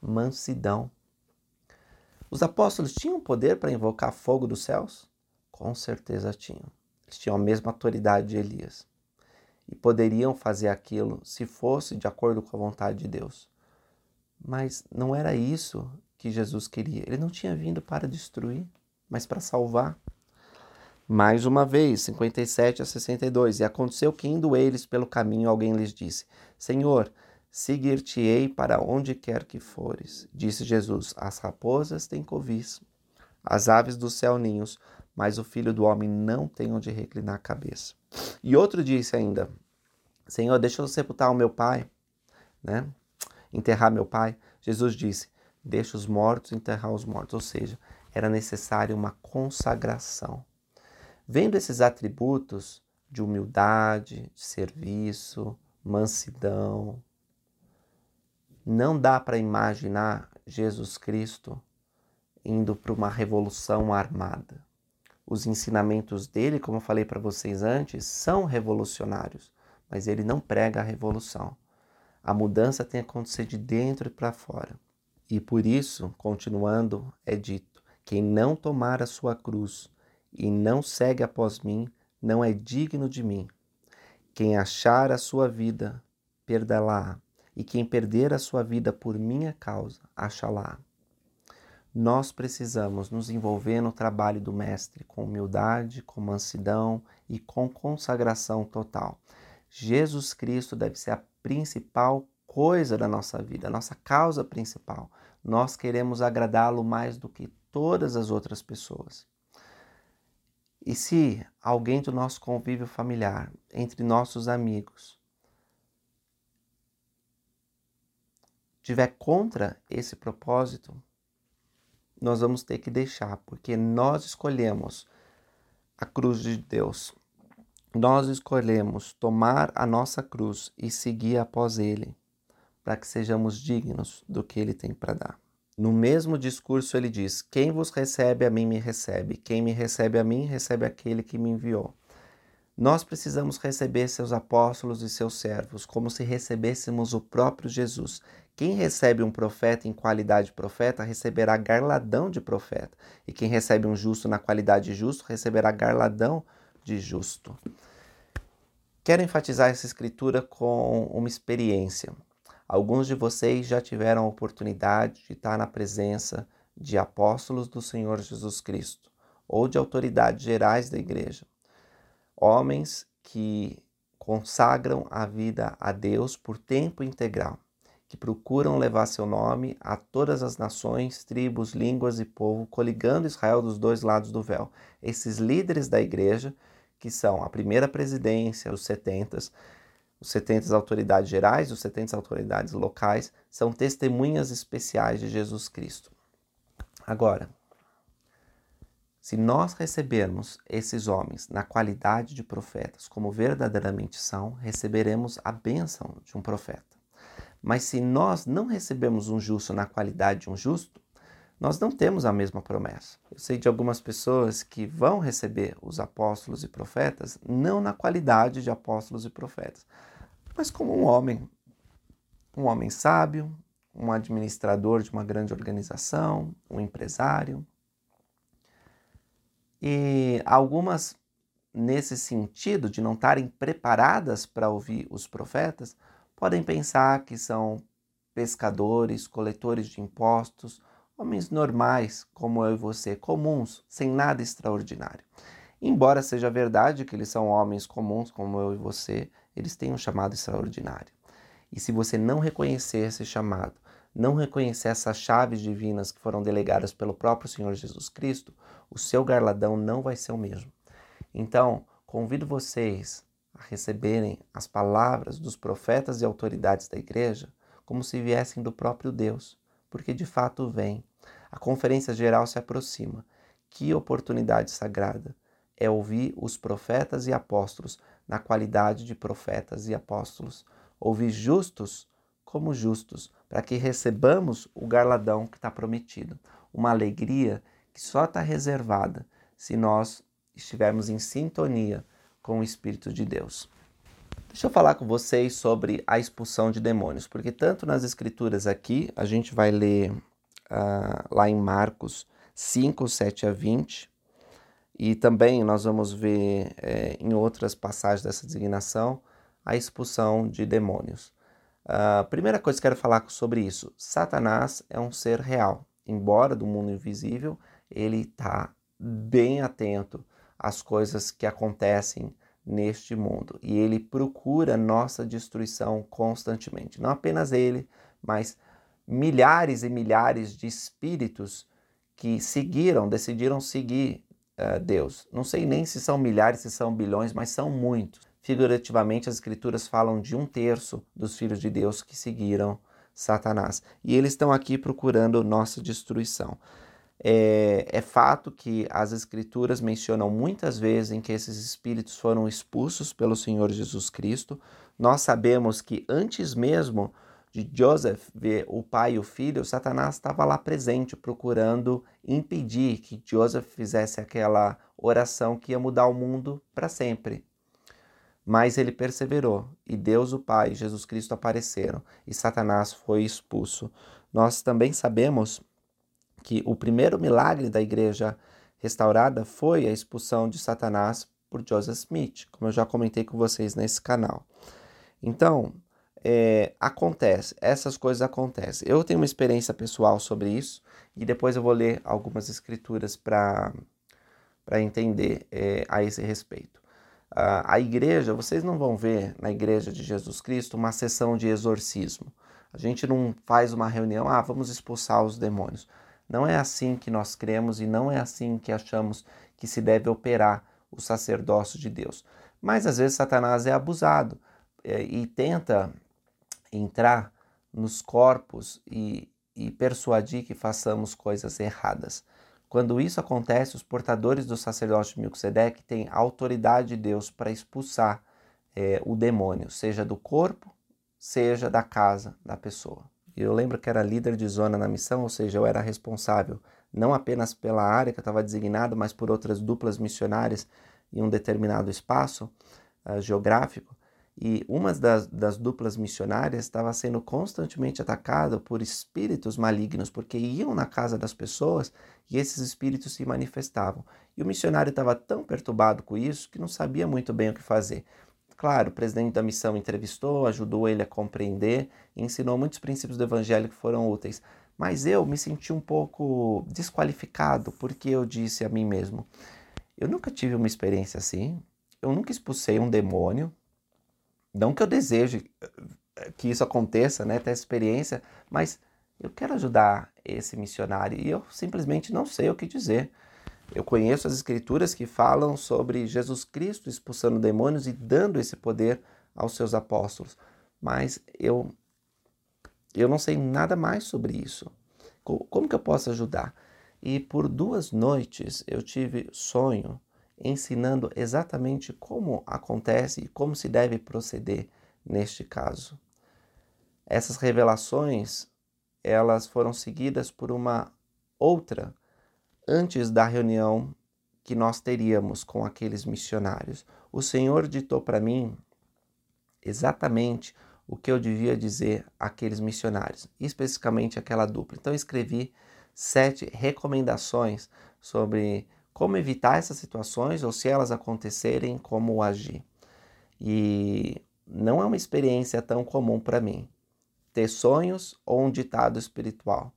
Mansidão. Os apóstolos tinham poder para invocar fogo dos céus? Com certeza tinham. Eles tinham a mesma autoridade de Elias. E poderiam fazer aquilo se fosse de acordo com a vontade de Deus. Mas não era isso que Jesus queria. Ele não tinha vindo para destruir, mas para salvar. Mais uma vez, 57 a 62. E aconteceu que, indo eles pelo caminho, alguém lhes disse: Senhor, seguir-te-ei para onde quer que fores. Disse Jesus: As raposas têm covis, as aves do céu ninhos, mas o filho do homem não tem onde reclinar a cabeça. E outro disse ainda: Senhor, deixa eu sepultar o meu pai, né? Enterrar meu pai. Jesus disse: Deixa os mortos enterrar os mortos. Ou seja, era necessária uma consagração. Vendo esses atributos de humildade, de serviço, mansidão, não dá para imaginar Jesus Cristo indo para uma revolução armada. Os ensinamentos dele, como eu falei para vocês antes, são revolucionários, mas ele não prega a revolução. A mudança tem que acontecer de dentro para fora. E por isso, continuando, é dito: quem não tomar a sua cruz e não segue após mim, não é digno de mim. Quem achar a sua vida, perdê-la, e quem perder a sua vida por minha causa, achará. Nós precisamos nos envolver no trabalho do Mestre com humildade, com mansidão e com consagração total. Jesus Cristo deve ser a principal coisa da nossa vida, a nossa causa principal. Nós queremos agradá-lo mais do que todas as outras pessoas. E se alguém do nosso convívio familiar, entre nossos amigos, tiver contra esse propósito, nós vamos ter que deixar, porque nós escolhemos a cruz de Deus. Nós escolhemos tomar a nossa cruz e seguir após Ele, para que sejamos dignos do que Ele tem para dar. No mesmo discurso, ele diz: Quem vos recebe, a mim me recebe. Quem me recebe a mim, recebe aquele que me enviou. Nós precisamos receber seus apóstolos e seus servos, como se recebêssemos o próprio Jesus. Quem recebe um profeta em qualidade de profeta, receberá garladão de profeta. E quem recebe um justo na qualidade de justo, receberá garladão de justo. Quero enfatizar essa escritura com uma experiência. Alguns de vocês já tiveram a oportunidade de estar na presença de apóstolos do Senhor Jesus Cristo ou de autoridades gerais da igreja. Homens que consagram a vida a Deus por tempo integral, que procuram levar seu nome a todas as nações, tribos, línguas e povo, coligando Israel dos dois lados do véu. Esses líderes da igreja, que são a primeira presidência, os setentas, os 70 autoridades gerais, os 70 autoridades locais, são testemunhas especiais de Jesus Cristo. Agora, se nós recebermos esses homens na qualidade de profetas, como verdadeiramente são, receberemos a bênção de um profeta. Mas se nós não recebemos um justo na qualidade de um justo, nós não temos a mesma promessa. Eu sei de algumas pessoas que vão receber os apóstolos e profetas não na qualidade de apóstolos e profetas, mas como um homem, um homem sábio, um administrador de uma grande organização, um empresário. E algumas, nesse sentido de não estarem preparadas para ouvir os profetas, podem pensar que são pescadores, coletores de impostos, homens normais, como eu e você, comuns, sem nada extraordinário. Embora seja verdade que eles são homens comuns, como eu e você, eles têm um chamado extraordinário. E se você não reconhecer esse chamado, não reconhecer essas chaves divinas que foram delegadas pelo próprio Senhor Jesus Cristo, o seu garladão não vai ser o mesmo. Então, convido vocês a receberem as palavras dos profetas e autoridades da igreja como se viessem do próprio Deus, porque de fato vem. A conferência geral se aproxima. Que oportunidade sagrada é ouvir os profetas e apóstolos na qualidade de profetas e apóstolos, ouvir justos como justos, para que recebamos o garladão que está prometido. Uma alegria que só está reservada se nós estivermos em sintonia com o Espírito de Deus. Deixa eu falar com vocês sobre a expulsão de demônios, porque tanto nas Escrituras aqui, a gente vai ler uh, lá em Marcos 5, 7 a 20, e também nós vamos ver é, em outras passagens dessa designação a expulsão de demônios. A primeira coisa que quero falar sobre isso: Satanás é um ser real. Embora do mundo invisível, ele está bem atento às coisas que acontecem neste mundo e ele procura nossa destruição constantemente. Não apenas ele, mas milhares e milhares de espíritos que seguiram, decidiram seguir uh, Deus. Não sei nem se são milhares, se são bilhões, mas são muitos. Figurativamente, as Escrituras falam de um terço dos filhos de Deus que seguiram Satanás. E eles estão aqui procurando nossa destruição. É, é, fato que as Escrituras mencionam muitas vezes em que esses espíritos foram expulsos pelo Senhor Jesus Cristo. Nós sabemos que antes mesmo de Joseph ver o pai e o filho, Satanás estava lá presente, procurando impedir que Joseph fizesse aquela oração que ia mudar o mundo para sempre. Mas ele perseverou, e Deus o Pai e Jesus Cristo apareceram, e Satanás foi expulso. Nós também sabemos que o primeiro milagre da igreja restaurada foi a expulsão de Satanás por Joseph Smith, como eu já comentei com vocês nesse canal. Então, é, acontece, essas coisas acontecem. Eu tenho uma experiência pessoal sobre isso e depois eu vou ler algumas escrituras para entender é, a esse respeito. Uh, a igreja, vocês não vão ver na igreja de Jesus Cristo uma sessão de exorcismo. A gente não faz uma reunião, ah, vamos expulsar os demônios. Não é assim que nós cremos e não é assim que achamos que se deve operar o sacerdócio de Deus. Mas às vezes Satanás é abusado é, e tenta entrar nos corpos e, e persuadir que façamos coisas erradas. Quando isso acontece, os portadores do sacerdócio de Melquisedeque têm autoridade de Deus para expulsar é, o demônio, seja do corpo, seja da casa da pessoa. Eu lembro que era líder de zona na missão, ou seja, eu era responsável não apenas pela área que estava designado, mas por outras duplas missionárias em um determinado espaço uh, geográfico. E uma das, das duplas missionárias estava sendo constantemente atacada por espíritos malignos, porque iam na casa das pessoas e esses espíritos se manifestavam. E o missionário estava tão perturbado com isso que não sabia muito bem o que fazer. Claro, o presidente da missão entrevistou, ajudou ele a compreender e ensinou muitos princípios do evangelho que foram úteis. Mas eu me senti um pouco desqualificado porque eu disse a mim mesmo: eu nunca tive uma experiência assim, eu nunca expulsei um demônio, não que eu deseje eh, que isso aconteça, né, ter experiência, mas eu quero ajudar esse missionário e eu simplesmente não sei o que dizer. Eu conheço as escrituras que falam sobre Jesus Cristo expulsando demônios e dando esse poder aos seus apóstolos, mas eu eu não sei nada mais sobre isso. Como que eu posso ajudar? E por duas noites eu tive sonho ensinando exatamente como acontece e como se deve proceder neste caso. Essas revelações, elas foram seguidas por uma outra antes da reunião que nós teríamos com aqueles missionários. O Senhor ditou para mim exatamente o que eu devia dizer àqueles missionários, especificamente aquela dupla. Então, escrevi sete recomendações sobre como evitar essas situações ou se elas acontecerem, como agir. E não é uma experiência tão comum para mim ter sonhos ou um ditado espiritual.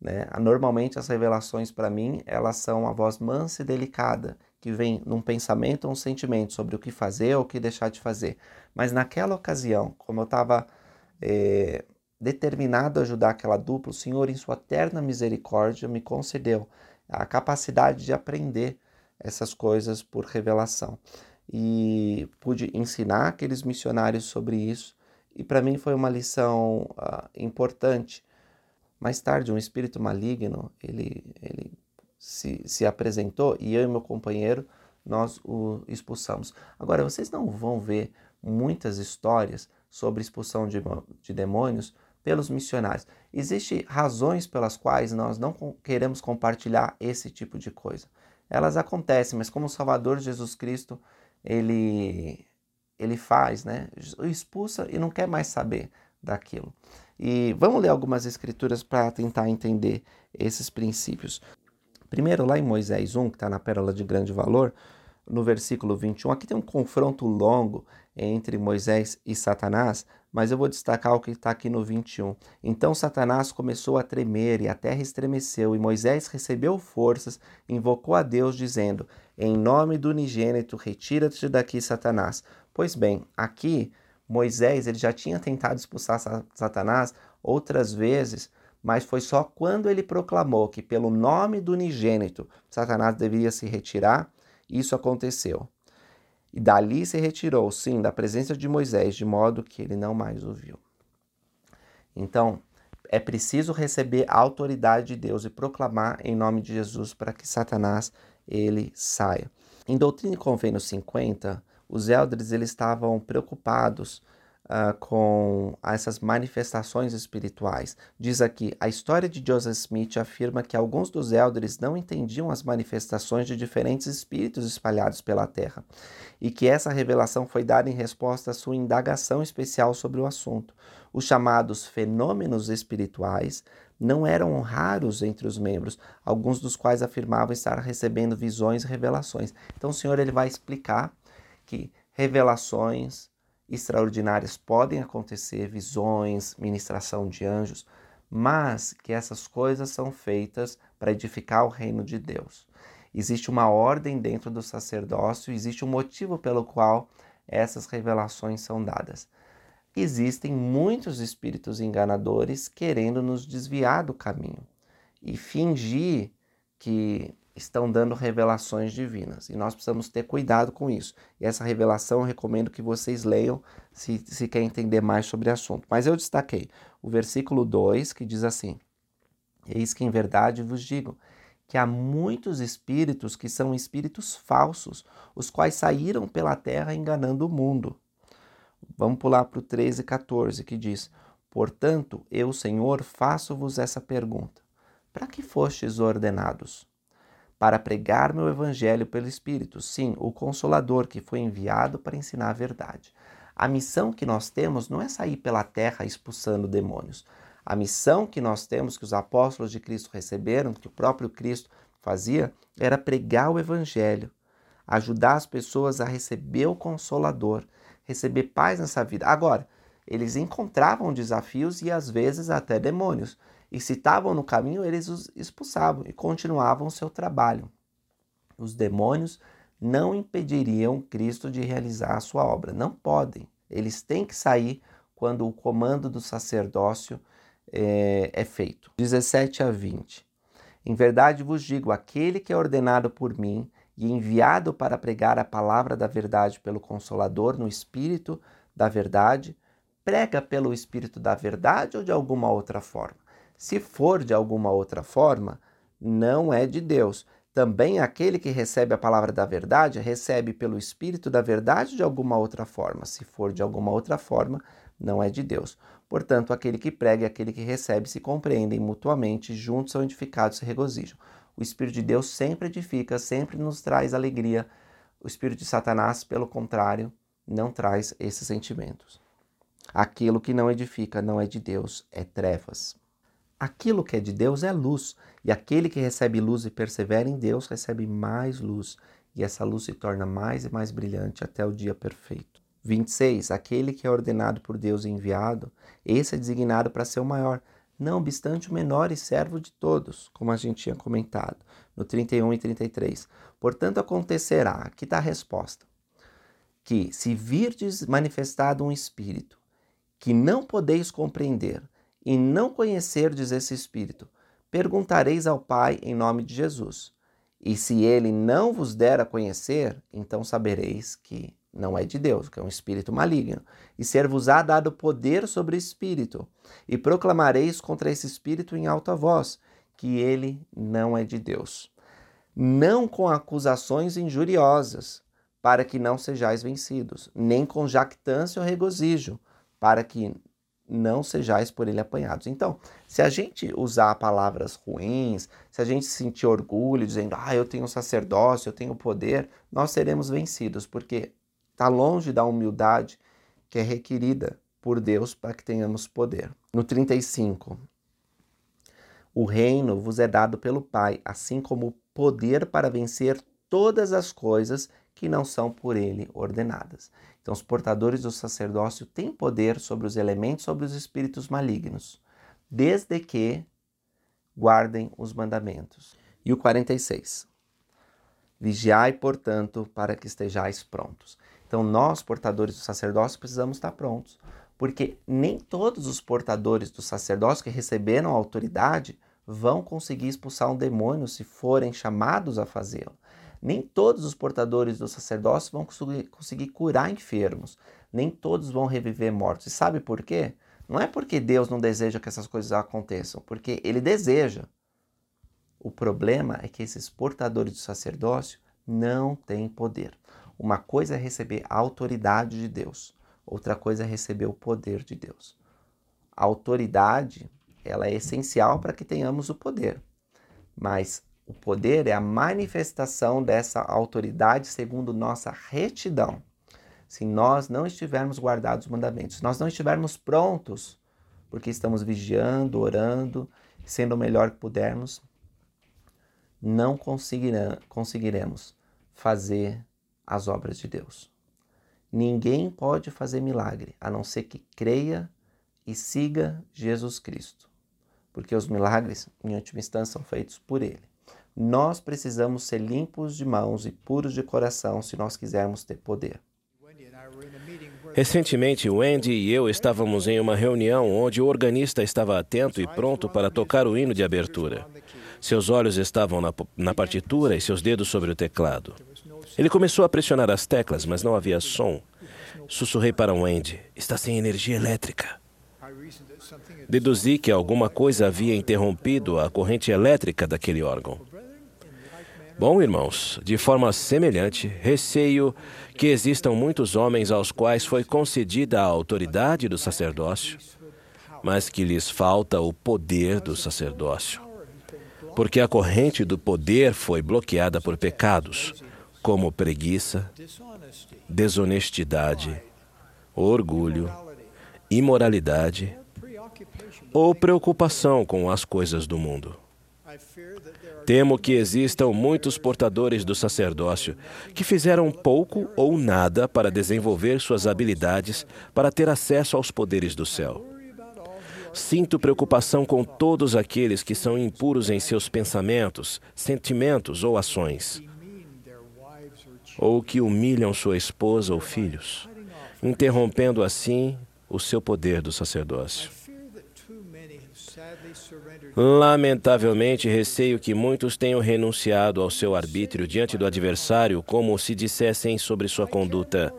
Né? Normalmente as revelações para mim elas são a voz mansa e delicada que vem num pensamento ou um sentimento sobre o que fazer ou o que deixar de fazer. Mas naquela ocasião, como eu estava é, determinado a ajudar aquela dupla, o Senhor, em sua terna misericórdia, me concedeu a capacidade de aprender essas coisas por revelação. E pude ensinar aqueles missionários sobre isso, e para mim foi uma lição uh, importante. Mais tarde, um espírito maligno, ele, ele se, se apresentou e eu e meu companheiro, nós o expulsamos. Agora, vocês não vão ver muitas histórias sobre expulsão de, de demônios pelos missionários. Existem razões pelas quais nós não queremos compartilhar esse tipo de coisa. Elas acontecem, mas como o Salvador Jesus Cristo, ele ele faz, né? Expulsa e não quer mais saber daquilo. E vamos ler algumas escrituras para tentar entender esses princípios. Primeiro, lá em Moisés 1, que está na Pérola de Grande Valor, no versículo 21, aqui tem um confronto longo entre Moisés e Satanás, mas eu vou destacar o que está aqui no 21. Então Satanás começou a tremer e a terra estremeceu, e Moisés recebeu forças, invocou a Deus, dizendo: Em nome do unigênito, retira-te daqui, Satanás. Pois bem, aqui Moisés ele já tinha tentado expulsar Satanás outras vezes, mas foi só quando ele proclamou que, pelo nome do unigênito, Satanás deveria se retirar, isso aconteceu. E dali se retirou, sim, da presença de Moisés, de modo que ele não mais o viu. Então, é preciso receber a autoridade de Deus e proclamar em nome de Jesus para que Satanás ele saia. Em Doutrina e Convênio 50, os elders eles estavam preocupados uh, com essas manifestações espirituais. Diz aqui: a história de Joseph Smith afirma que alguns dos elders não entendiam as manifestações de diferentes espíritos espalhados pela Terra e que essa revelação foi dada em resposta à sua indagação especial sobre o assunto. Os chamados fenômenos espirituais não eram raros entre os membros, alguns dos quais afirmavam estar recebendo visões e revelações. Então o Senhor ele vai explicar que revelações, extraordinárias podem acontecer, visões, ministração de anjos, mas que essas coisas são feitas para edificar o reino de Deus. Existe uma ordem dentro do sacerdócio, existe um motivo pelo qual essas revelações são dadas. Existem muitos espíritos enganadores querendo nos desviar do caminho e fingir que estão dando revelações divinas. E nós precisamos ter cuidado com isso. E essa revelação eu recomendo que vocês leiam se, se quer entender mais sobre o assunto. Mas eu destaquei o versículo 2 que diz assim: Eis que em verdade vos digo que há muitos espíritos que são espíritos falsos, os quais saíram pela terra enganando o mundo. Vamos pular para o 13 e 14 que diz: Portanto, eu, Senhor, faço-vos essa pergunta: Para que fostes ordenados? Para pregar meu evangelho pelo Espírito, sim, o Consolador que foi enviado para ensinar a verdade. A missão que nós temos não é sair pela terra expulsando demônios. A missão que nós temos, que os apóstolos de Cristo receberam, que o próprio Cristo fazia, era pregar o Evangelho, ajudar as pessoas a receber o Consolador, receber paz nessa vida. Agora, eles encontravam desafios e às vezes até demônios e se estavam no caminho, eles os expulsavam e continuavam seu trabalho. Os demônios não impediriam Cristo de realizar a sua obra, não podem. Eles têm que sair quando o comando do sacerdócio é, é feito. 17 a 20. Em verdade vos digo: aquele que é ordenado por mim e enviado para pregar a palavra da verdade pelo Consolador no Espírito da Verdade, prega pelo Espírito da Verdade ou de alguma outra forma? Se for de alguma outra forma, não é de Deus. Também aquele que recebe a palavra da verdade recebe pelo Espírito da verdade de alguma outra forma. Se for de alguma outra forma, não é de Deus. Portanto, aquele que prega e aquele que recebe se compreendem mutuamente, juntos são edificados e se regozijam. O Espírito de Deus sempre edifica, sempre nos traz alegria. O Espírito de Satanás, pelo contrário, não traz esses sentimentos. Aquilo que não edifica não é de Deus, é trevas. Aquilo que é de Deus é luz, e aquele que recebe luz e persevera em Deus recebe mais luz, e essa luz se torna mais e mais brilhante até o dia perfeito. 26. Aquele que é ordenado por Deus e enviado, esse é designado para ser o maior, não obstante o menor e servo de todos, como a gente tinha comentado no 31 e 33. Portanto, acontecerá, aqui está a resposta, que se virdes manifestado um espírito que não podeis compreender, e não conhecerdes esse Espírito, perguntareis ao Pai em nome de Jesus. E se ele não vos der a conhecer, então sabereis que não é de Deus, que é um espírito maligno. E ser-vos-á dado poder sobre o espírito, e proclamareis contra esse espírito em alta voz, que ele não é de Deus. Não com acusações injuriosas, para que não sejais vencidos, nem com jactância ou regozijo, para que não sejais por ele apanhados. Então, se a gente usar palavras ruins, se a gente sentir orgulho dizendo, ah, eu tenho sacerdócio, eu tenho poder, nós seremos vencidos, porque está longe da humildade que é requerida por Deus para que tenhamos poder. No 35, o reino vos é dado pelo Pai, assim como o poder para vencer todas as coisas que não são por ele ordenadas. Então, os portadores do sacerdócio têm poder sobre os elementos, sobre os espíritos malignos, desde que guardem os mandamentos. E o 46. Vigiai, portanto, para que estejais prontos. Então, nós, portadores do sacerdócio, precisamos estar prontos, porque nem todos os portadores do sacerdócio que receberam a autoridade vão conseguir expulsar um demônio se forem chamados a fazê-lo. Nem todos os portadores do sacerdócio vão conseguir curar enfermos, nem todos vão reviver mortos. E sabe por quê? Não é porque Deus não deseja que essas coisas aconteçam, porque Ele deseja. O problema é que esses portadores do sacerdócio não têm poder. Uma coisa é receber a autoridade de Deus, outra coisa é receber o poder de Deus. A autoridade, ela é essencial para que tenhamos o poder, mas o poder é a manifestação dessa autoridade segundo nossa retidão. Se nós não estivermos guardados os mandamentos, se nós não estivermos prontos, porque estamos vigiando, orando, sendo o melhor que pudermos, não conseguiremos fazer as obras de Deus. Ninguém pode fazer milagre a não ser que creia e siga Jesus Cristo, porque os milagres, em última instância, são feitos por Ele. Nós precisamos ser limpos de mãos e puros de coração se nós quisermos ter poder. Recentemente, Wendy e eu estávamos em uma reunião onde o organista estava atento e pronto para tocar o hino de abertura. Seus olhos estavam na, na partitura e seus dedos sobre o teclado. Ele começou a pressionar as teclas, mas não havia som. Sussurrei para Wendy: Está sem energia elétrica. Deduzi que alguma coisa havia interrompido a corrente elétrica daquele órgão. Bom, irmãos, de forma semelhante, receio que existam muitos homens aos quais foi concedida a autoridade do sacerdócio, mas que lhes falta o poder do sacerdócio. Porque a corrente do poder foi bloqueada por pecados, como preguiça, desonestidade, orgulho, imoralidade ou preocupação com as coisas do mundo. Temo que existam muitos portadores do sacerdócio que fizeram pouco ou nada para desenvolver suas habilidades para ter acesso aos poderes do céu. Sinto preocupação com todos aqueles que são impuros em seus pensamentos, sentimentos ou ações, ou que humilham sua esposa ou filhos, interrompendo assim o seu poder do sacerdócio. Lamentavelmente, receio que muitos tenham renunciado ao seu arbítrio diante do adversário, como se dissessem sobre sua conduta.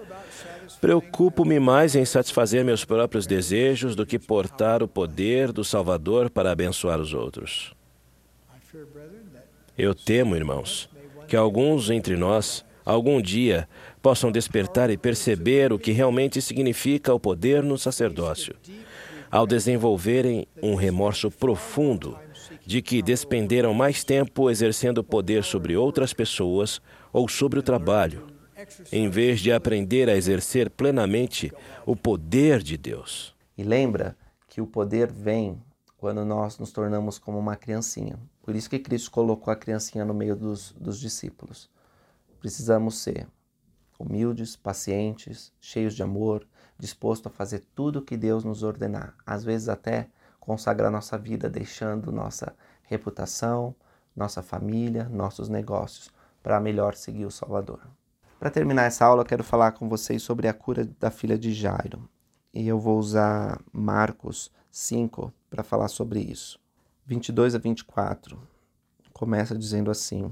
Preocupo-me mais em satisfazer meus próprios desejos do que portar o poder do Salvador para abençoar os outros. Eu temo, irmãos, que alguns entre nós, algum dia, possam despertar e perceber o que realmente significa o poder no sacerdócio ao desenvolverem um remorso profundo de que despenderam mais tempo exercendo poder sobre outras pessoas ou sobre o trabalho, em vez de aprender a exercer plenamente o poder de Deus. E lembra que o poder vem quando nós nos tornamos como uma criancinha. Por isso que Cristo colocou a criancinha no meio dos, dos discípulos. Precisamos ser humildes, pacientes, cheios de amor, disposto a fazer tudo o que Deus nos ordenar, às vezes até consagrar nossa vida, deixando nossa reputação, nossa família, nossos negócios, para melhor seguir o Salvador. Para terminar essa aula, eu quero falar com vocês sobre a cura da filha de Jairo. E eu vou usar Marcos 5 para falar sobre isso. 22 a 24. Começa dizendo assim: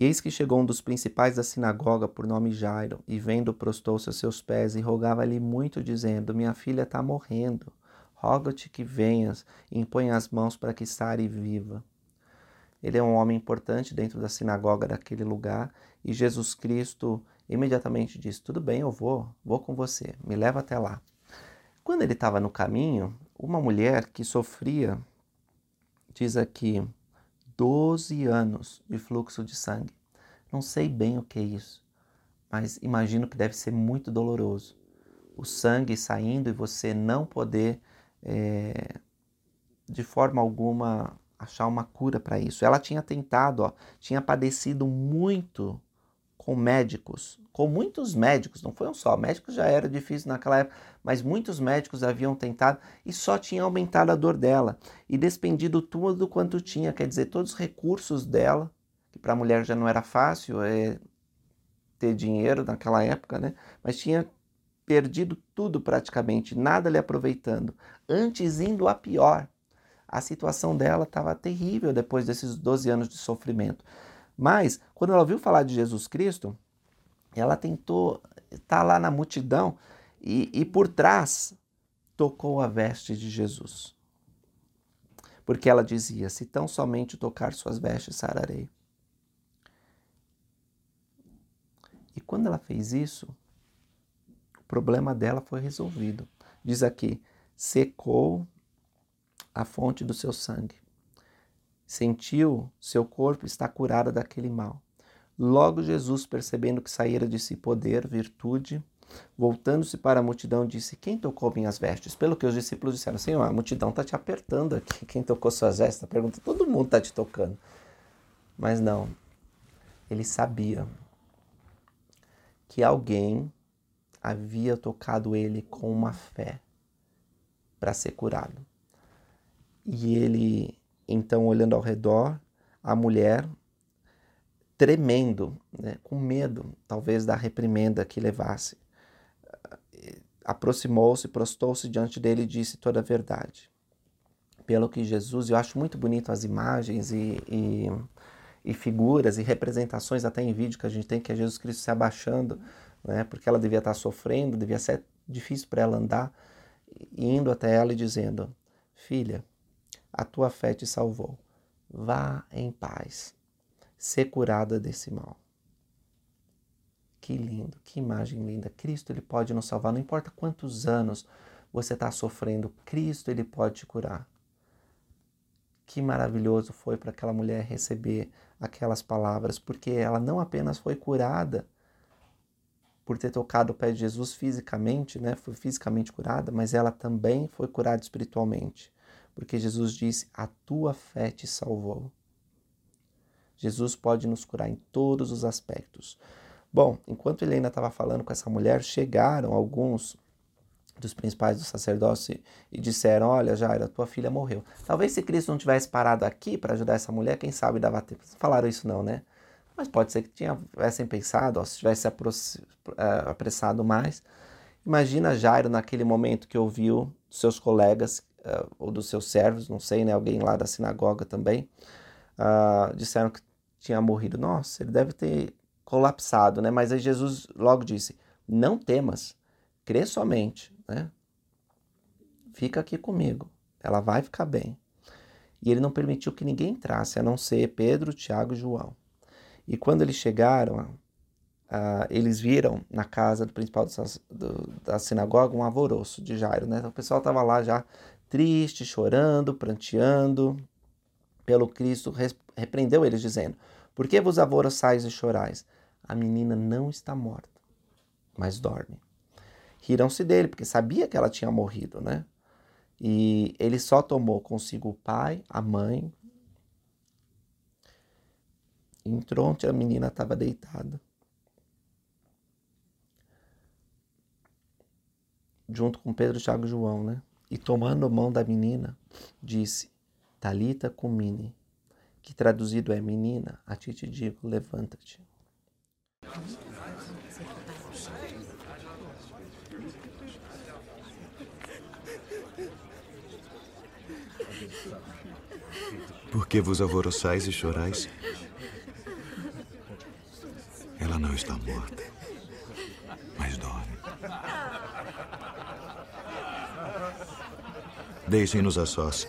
e eis que chegou um dos principais da sinagoga, por nome Jairo, e vendo, prostou-se a seus pés e rogava-lhe muito, dizendo: Minha filha está morrendo. Roga-te que venhas e impõe as mãos para que sare viva. Ele é um homem importante dentro da sinagoga daquele lugar e Jesus Cristo imediatamente disse: Tudo bem, eu vou, vou com você, me leva até lá. Quando ele estava no caminho, uma mulher que sofria, diz aqui, 12 anos de fluxo de sangue. Não sei bem o que é isso, mas imagino que deve ser muito doloroso. O sangue saindo e você não poder, é, de forma alguma, achar uma cura para isso. Ela tinha tentado, ó, tinha padecido muito com médicos, com muitos médicos, não foi um só, médicos já era difícil naquela época, mas muitos médicos haviam tentado e só tinha aumentado a dor dela e despendido tudo quanto tinha, quer dizer, todos os recursos dela, que para a mulher já não era fácil é, ter dinheiro naquela época, né? Mas tinha perdido tudo praticamente, nada lhe aproveitando, antes indo a pior. A situação dela estava terrível depois desses 12 anos de sofrimento. Mas, quando ela ouviu falar de Jesus Cristo, ela tentou estar tá lá na multidão e, e por trás tocou a veste de Jesus. Porque ela dizia: Se tão somente tocar suas vestes, sararei. E quando ela fez isso, problema dela foi resolvido. Diz aqui: secou a fonte do seu sangue. Sentiu seu corpo está curado daquele mal. Logo Jesus, percebendo que saíra de si poder, virtude, voltando-se para a multidão, disse: Quem tocou minhas vestes? Pelo que os discípulos disseram: Senhor, a multidão está te apertando aqui. Quem tocou suas vestes? Pergunta: Todo mundo está te tocando. Mas não. Ele sabia que alguém havia tocado ele com uma fé para ser curado. E ele, então, olhando ao redor, a mulher, tremendo, né, com medo, talvez da reprimenda que levasse, aproximou-se, prostou-se diante dele e disse toda a verdade. Pelo que Jesus, eu acho muito bonito as imagens e, e, e figuras e representações, até em vídeo que a gente tem, que é Jesus Cristo se abaixando né? porque ela devia estar sofrendo, devia ser difícil para ela andar, indo até ela e dizendo: Filha, a tua fé te salvou. Vá em paz, ser curada desse mal. Que lindo, que imagem linda. Cristo ele pode nos salvar, não importa quantos anos você está sofrendo, Cristo ele pode te curar. Que maravilhoso foi para aquela mulher receber aquelas palavras, porque ela não apenas foi curada, por ter tocado o pé de Jesus fisicamente, né, foi fisicamente curada, mas ela também foi curada espiritualmente, porque Jesus disse: A tua fé te salvou. Jesus pode nos curar em todos os aspectos. Bom, enquanto Helena estava falando com essa mulher, chegaram alguns dos principais do sacerdócio e disseram: Olha, Jaira, tua filha morreu. Talvez se Cristo não tivesse parado aqui para ajudar essa mulher, quem sabe dava tempo. Falaram isso não, né? mas pode ser que tivessem pensado, ó, se tivesse é, apressado mais. Imagina Jairo naquele momento que ouviu seus colegas uh, ou dos seus servos, não sei, né, alguém lá da sinagoga também, uh, disseram que tinha morrido. Nossa, ele deve ter colapsado, né? Mas aí Jesus logo disse: Não temas, crê somente, né? Fica aqui comigo, ela vai ficar bem. E ele não permitiu que ninguém entrasse, a não ser Pedro, Tiago e João. E quando eles chegaram, uh, eles viram na casa do principal do, do, da sinagoga um alvoroço de Jairo. Né? O pessoal estava lá já triste, chorando, pranteando. Pelo Cristo repreendeu eles, dizendo: Por que vos alvoroçais e chorais? A menina não está morta, mas dorme. Riram-se dele, porque sabia que ela tinha morrido, né? E ele só tomou consigo o pai, a mãe Entrou onde a menina estava deitada. Junto com Pedro, Tiago e João, né? E tomando mão da menina, disse: Talita cumine, que traduzido é menina, a ti te digo, levanta-te. Por que vos alvoroçais e chorais? Ela não está morta, mas dorme. Deixem-nos a sós.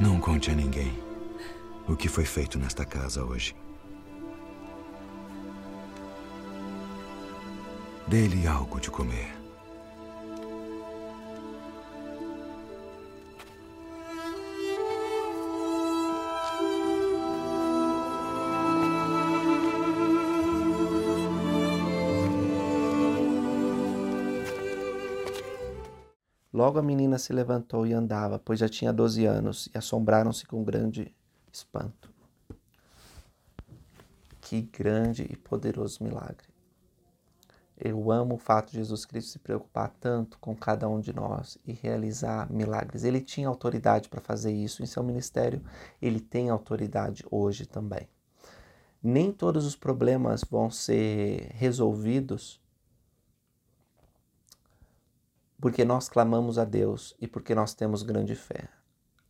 Não conte a ninguém o que foi feito nesta casa hoje. Dê-lhe algo de comer. Logo a menina se levantou e andava, pois já tinha doze anos, e assombraram-se com grande espanto. Que grande e poderoso milagre! Eu amo o fato de Jesus Cristo se preocupar tanto com cada um de nós e realizar milagres. Ele tinha autoridade para fazer isso em seu ministério, ele tem autoridade hoje também. Nem todos os problemas vão ser resolvidos porque nós clamamos a Deus e porque nós temos grande fé.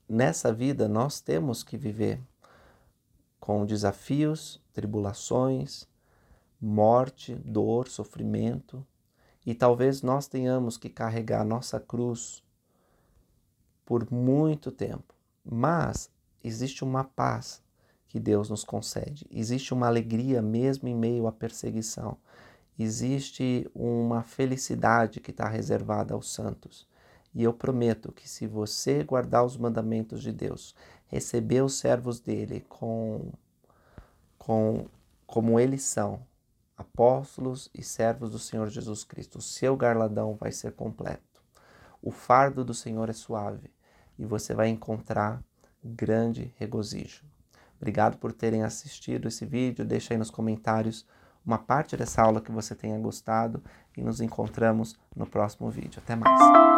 Nessa vida, nós temos que viver com desafios, tribulações, morte, dor, sofrimento, e talvez nós tenhamos que carregar nossa cruz por muito tempo. Mas existe uma paz que Deus nos concede, existe uma alegria mesmo em meio à perseguição, existe uma felicidade que está reservada aos santos. E eu prometo que se você guardar os mandamentos de Deus, receber os servos dele com, com como eles são, apóstolos e servos do Senhor Jesus Cristo. O seu garladão vai ser completo. O fardo do Senhor é suave e você vai encontrar grande regozijo. Obrigado por terem assistido esse vídeo. Deixa aí nos comentários uma parte dessa aula que você tenha gostado e nos encontramos no próximo vídeo. Até mais!